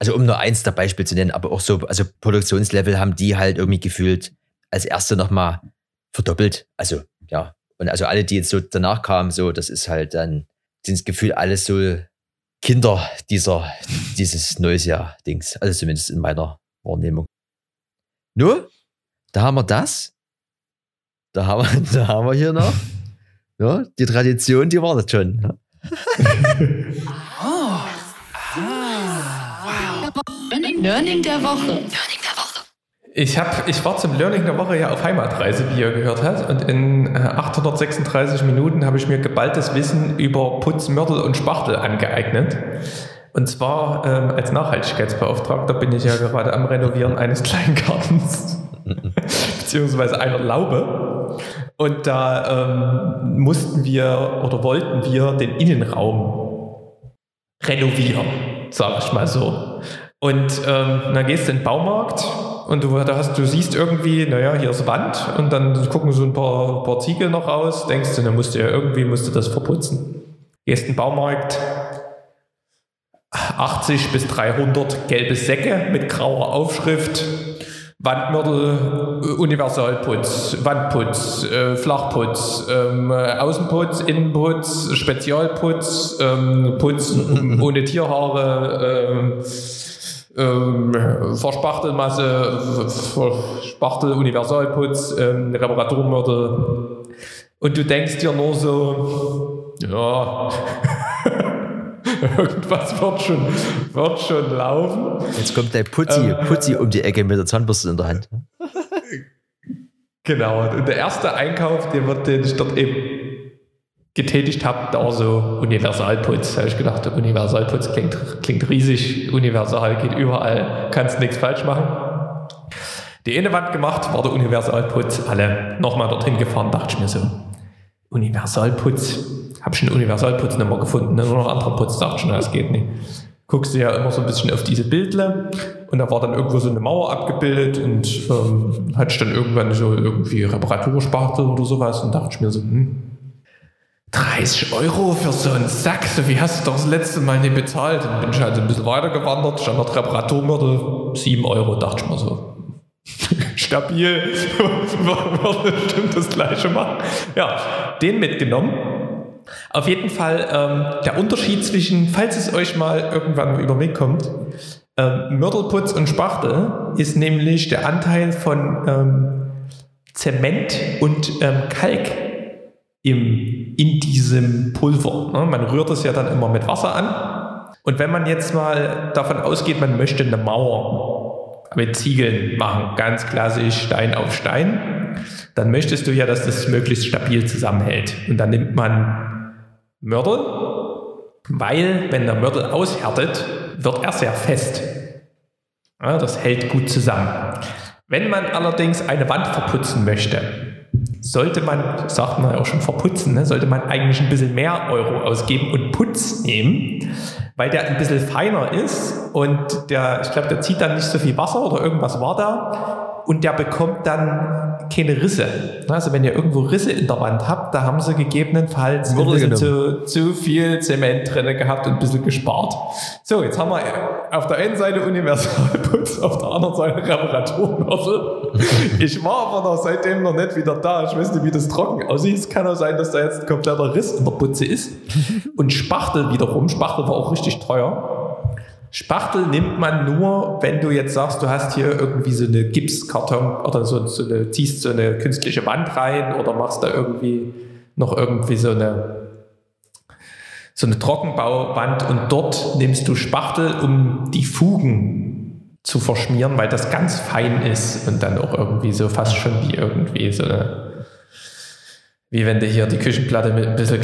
also um nur eins der Beispiele zu nennen, aber auch so, also Produktionslevel haben die halt irgendwie gefühlt als erste nochmal verdoppelt. Also, ja. Und also alle, die jetzt so danach kamen, so, das ist halt dann, sind das Gefühl alles so Kinder dieser, dieses neues Jahr-Dings. Also zumindest in meiner Wahrnehmung. Nur, da haben wir das. Da haben wir, da haben wir hier noch. Ja, die Tradition, die wartet schon. Learning, der Woche. Learning der Woche. Ich, hab, ich war zum Learning der Woche ja auf Heimatreise, wie ihr gehört habt. Und in äh, 836 Minuten habe ich mir geballtes Wissen über Putz, Mörtel und Spachtel angeeignet. Und zwar ähm, als Nachhaltigkeitsbeauftragter bin ich ja gerade am Renovieren eines Kleingartens, beziehungsweise einer Laube. Und da ähm, mussten wir oder wollten wir den Innenraum renovieren, sage ich mal so. Und ähm, dann gehst du in den Baumarkt und du, hast, du siehst irgendwie, naja, hier ist Wand und dann gucken so ein paar, paar Ziegel noch raus, denkst du, dann musst du ja irgendwie musst du das verputzen. Gehst in den Baumarkt, 80 bis 300 gelbe Säcke mit grauer Aufschrift, Wandmörtel, Universalputz, Wandputz, äh, Flachputz, ähm, Außenputz, Innenputz, Spezialputz, ähm, Putz ohne Tierhaare, ähm, ähm, Verspachtelmasse, Verspachtel, Universalputz, ähm, Reparaturmörtel. Und du denkst dir nur so, ja, irgendwas wird schon, wird schon laufen. Jetzt kommt der Putzi, Ähm, Putzi um die Ecke mit der Zahnbürste in der Hand. Genau, und der erste Einkauf, den, wird, den ich dort eben getätigt habe, da so Universalputz. Da habe ich gedacht, Universalputz klingt, klingt riesig, universal, geht überall, kannst nichts falsch machen. Die eine Wand gemacht, war der Universalputz, alle nochmal dorthin gefahren, dachte ich mir so, Universalputz, habe ich einen Universalputz nicht mehr gefunden, ne? nur noch anderen Putz, dachte ich, na, das geht nicht. Guckst du ja immer so ein bisschen auf diese Bildle und da war dann irgendwo so eine Mauer abgebildet und ähm, hatte ich dann irgendwann so irgendwie Reparaturspachtel oder sowas und dachte ich mir so, hm, 30 Euro für so einen Sack, so wie hast du doch das letzte Mal nicht bezahlt? Dann bin ich halt ein bisschen weiter gewandert, stand dort Reparaturmörtel, 7 Euro, dachte ich mir so. Stabil, würde bestimmt das gleiche machen. Ja, den mitgenommen. Auf jeden Fall ähm, der Unterschied zwischen, falls es euch mal irgendwann über mich kommt, ähm, Mörtelputz und Spachtel ist nämlich der Anteil von ähm, Zement und ähm, Kalk im, in diesem Pulver. Ne? Man rührt es ja dann immer mit Wasser an. Und wenn man jetzt mal davon ausgeht, man möchte eine Mauer mit Ziegeln machen, ganz klassisch Stein auf Stein, dann möchtest du ja, dass das möglichst stabil zusammenhält. Und dann nimmt man Mörtel, weil wenn der Mörtel aushärtet, wird er sehr fest. Ja, das hält gut zusammen. Wenn man allerdings eine Wand verputzen möchte, sollte man, sagt man ja auch schon verputzen, ne, sollte man eigentlich ein bisschen mehr Euro ausgeben und Putz nehmen, weil der ein bisschen feiner ist und der, ich glaube, der zieht dann nicht so viel Wasser oder irgendwas war da und der bekommt dann keine Risse. Also wenn ihr irgendwo Risse in der Wand habt, da haben sie gegebenenfalls ein Wurde bisschen zu, zu viel Zement drin gehabt und ein bisschen gespart. So, jetzt haben wir auf der einen Seite Universalputz, auf der anderen Seite Reparaturmörtel. Ich war aber noch seitdem noch nicht wieder da. Ich weiß nicht, wie das trocken aussieht. Es kann auch sein, dass da jetzt ein kompletter Riss in der Putze ist. Und Spachtel wiederum. Spachtel war auch richtig teuer. Spachtel nimmt man nur, wenn du jetzt sagst, du hast hier irgendwie so eine Gipskarton oder so, so eine, ziehst so eine künstliche Wand rein oder machst da irgendwie noch irgendwie so eine, so eine Trockenbauwand und dort nimmst du Spachtel, um die Fugen zu verschmieren, weil das ganz fein ist und dann auch irgendwie so fast schon wie irgendwie so eine wie wenn du hier die Küchenplatte mit ein bisschen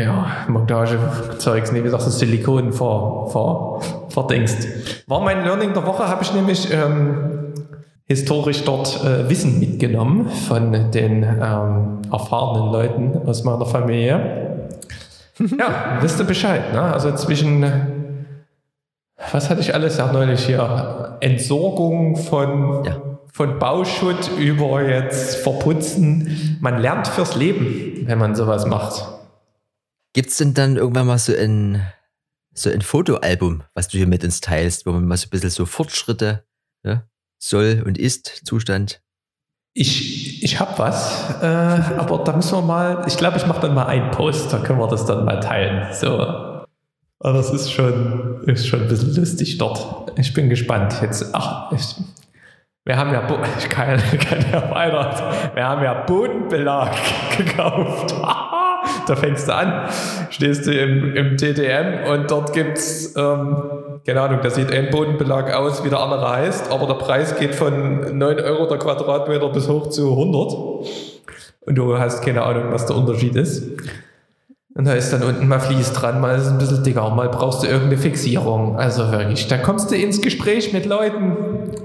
ja, Montagezeugs, nee, wie sagst du, Silikon ver, ver, verdingst. War mein Learning der Woche, habe ich nämlich ähm, historisch dort äh, Wissen mitgenommen von den ähm, erfahrenen Leuten aus meiner Familie. ja, wisst ihr Bescheid, ne? Also zwischen, was hatte ich alles ja neulich hier? Entsorgung von Ja. Von Bauschutt über jetzt Verputzen. Man lernt fürs Leben, wenn man sowas macht. Gibt es denn dann irgendwann mal so ein, so ein Fotoalbum, was du hier mit uns teilst, wo man mal so ein bisschen so Fortschritte, ja, Soll- und Ist-Zustand? Ich, ich habe was, äh, aber da müssen wir mal, ich glaube, ich mache dann mal einen Post, da können wir das dann mal teilen. So. Aber das ist schon, ist schon ein bisschen lustig dort. Ich bin gespannt. Jetzt, ach, ich, wir haben ja, Bo ich kann, kann ja weiter, wir haben ja Bodenbelag gekauft. da fängst du an, stehst du im, im TTM und dort gibt es, ähm, keine Ahnung, da sieht ein Bodenbelag aus, wie der andere heißt, aber der Preis geht von 9 Euro der Quadratmeter bis hoch zu 100 und du hast keine Ahnung, was der Unterschied ist. Und da ist dann unten mal Fließ dran, mal ist es ein bisschen dicker, mal brauchst du irgendeine Fixierung. Also wirklich, da kommst du ins Gespräch mit Leuten.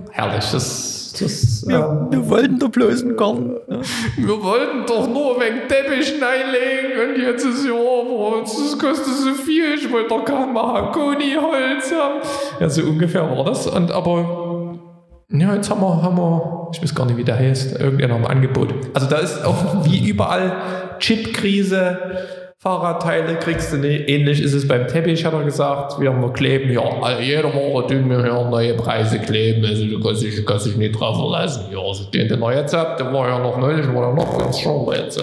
Herrlich, das, das wir, äh, wir wollten doch bloß einen Garten. Wir wollten doch nur wegen Teppich einlegen und jetzt ist ja, aber das kostet so viel, ich wollte doch kein Mahagoni-Holz haben. Ja, so ungefähr war das. Und aber ja, jetzt haben wir, haben wir, ich weiß gar nicht, wie der heißt, irgendeiner im Angebot. Also da ist auch wie überall Chipkrise Fahrradteile kriegst du nicht. Ähnlich ist es beim Teppich, hat er gesagt. Wir haben kleben, ja, also jede Woche tun wir hier neue Preise kleben. Also du kannst dich, kannst dich nicht drauf verlassen. Ja, also den, den jetzt hat, der war ja noch neulich, war ja noch ganz schon jetzt.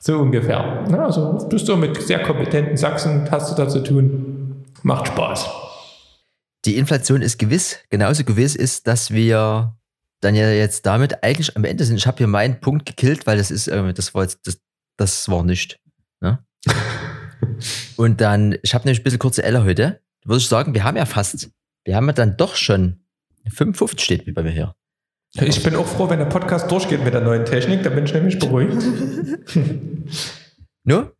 So ungefähr. Ja, also bist du mit sehr kompetenten Sachsen, hast du da zu tun. Macht Spaß. Die Inflation ist gewiss. Genauso gewiss ist, dass wir dann ja jetzt damit eigentlich am Ende sind. Ich habe hier meinen Punkt gekillt, weil das ist, äh, das war jetzt, das, das war nicht. Und dann, ich habe nämlich ein bisschen kurze Elle heute. Würde ich sagen, wir haben ja fast, wir haben ja dann doch schon 55 steht wie bei mir hier. Ich bin auch froh, wenn der Podcast durchgeht mit der neuen Technik, dann bin ich nämlich beruhigt. no?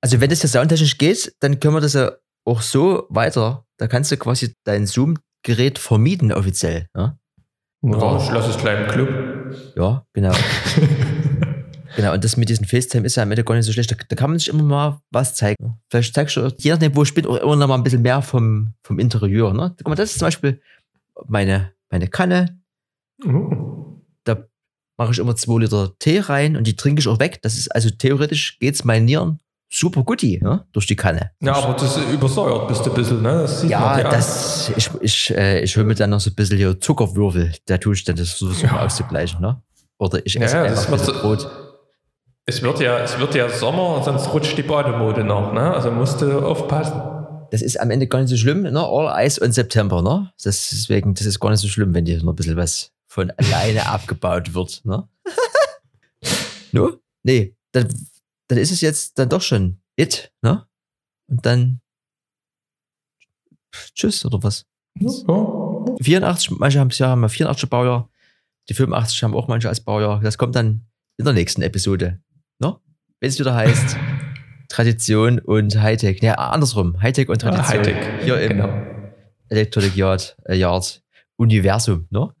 Also wenn das ja soundtechnisch geht, dann können wir das ja auch so weiter. Da kannst du quasi dein Zoom-Gerät vermieten offiziell. Ne? Ja, ich lasse es gleich im Club. Ja, genau. Genau, und das mit diesem FaceTime ist ja am Ende gar nicht so schlecht. Da, da kann man sich immer mal was zeigen. Vielleicht zeigst du, je nachdem, wo ich bin, auch immer noch mal ein bisschen mehr vom, vom Interieur. Ne? Guck mal, das ist zum Beispiel meine, meine Kanne. Oh. Da mache ich immer zwei Liter Tee rein und die trinke ich auch weg. Das ist also theoretisch geht es meinen Nieren super guti ne? durch die Kanne. Ja, aber das übersäuert bist du ein bisschen, ne? Das ja, man, ja, das, ich, ich, äh, ich hole mir dann noch so ein bisschen hier Zuckerwürfel. Da tue ich dann das versuchen ja. auszugleichen. Ne? Oder ich esse ja, einfach ein bisschen Brot. Es wird ja, es wird ja Sommer, sonst rutscht die Bademode noch, ne? Also musst du aufpassen. Das ist am Ende gar nicht so schlimm, ne? All Eis und September, ne? Das deswegen, das ist gar nicht so schlimm, wenn dir noch ein bisschen was von alleine abgebaut wird, ne? no? Nee, dann, dann ist es jetzt dann doch schon it, ne? Und dann tschüss oder was? Ja. 84, manche haben es ja haben 84 Baujahr, die 85 haben auch manche als Baujahr. Das kommt dann in der nächsten Episode no? wenn es wieder heißt Tradition und Hightech. Ja, andersrum. Hightech und Tradition. Ja, Hightech. Hier im genau. Electronic Yard, äh, Yard Universum. No?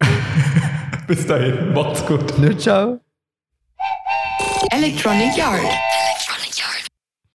Bis dahin. Macht's gut. No, ciao. Electronic Yard.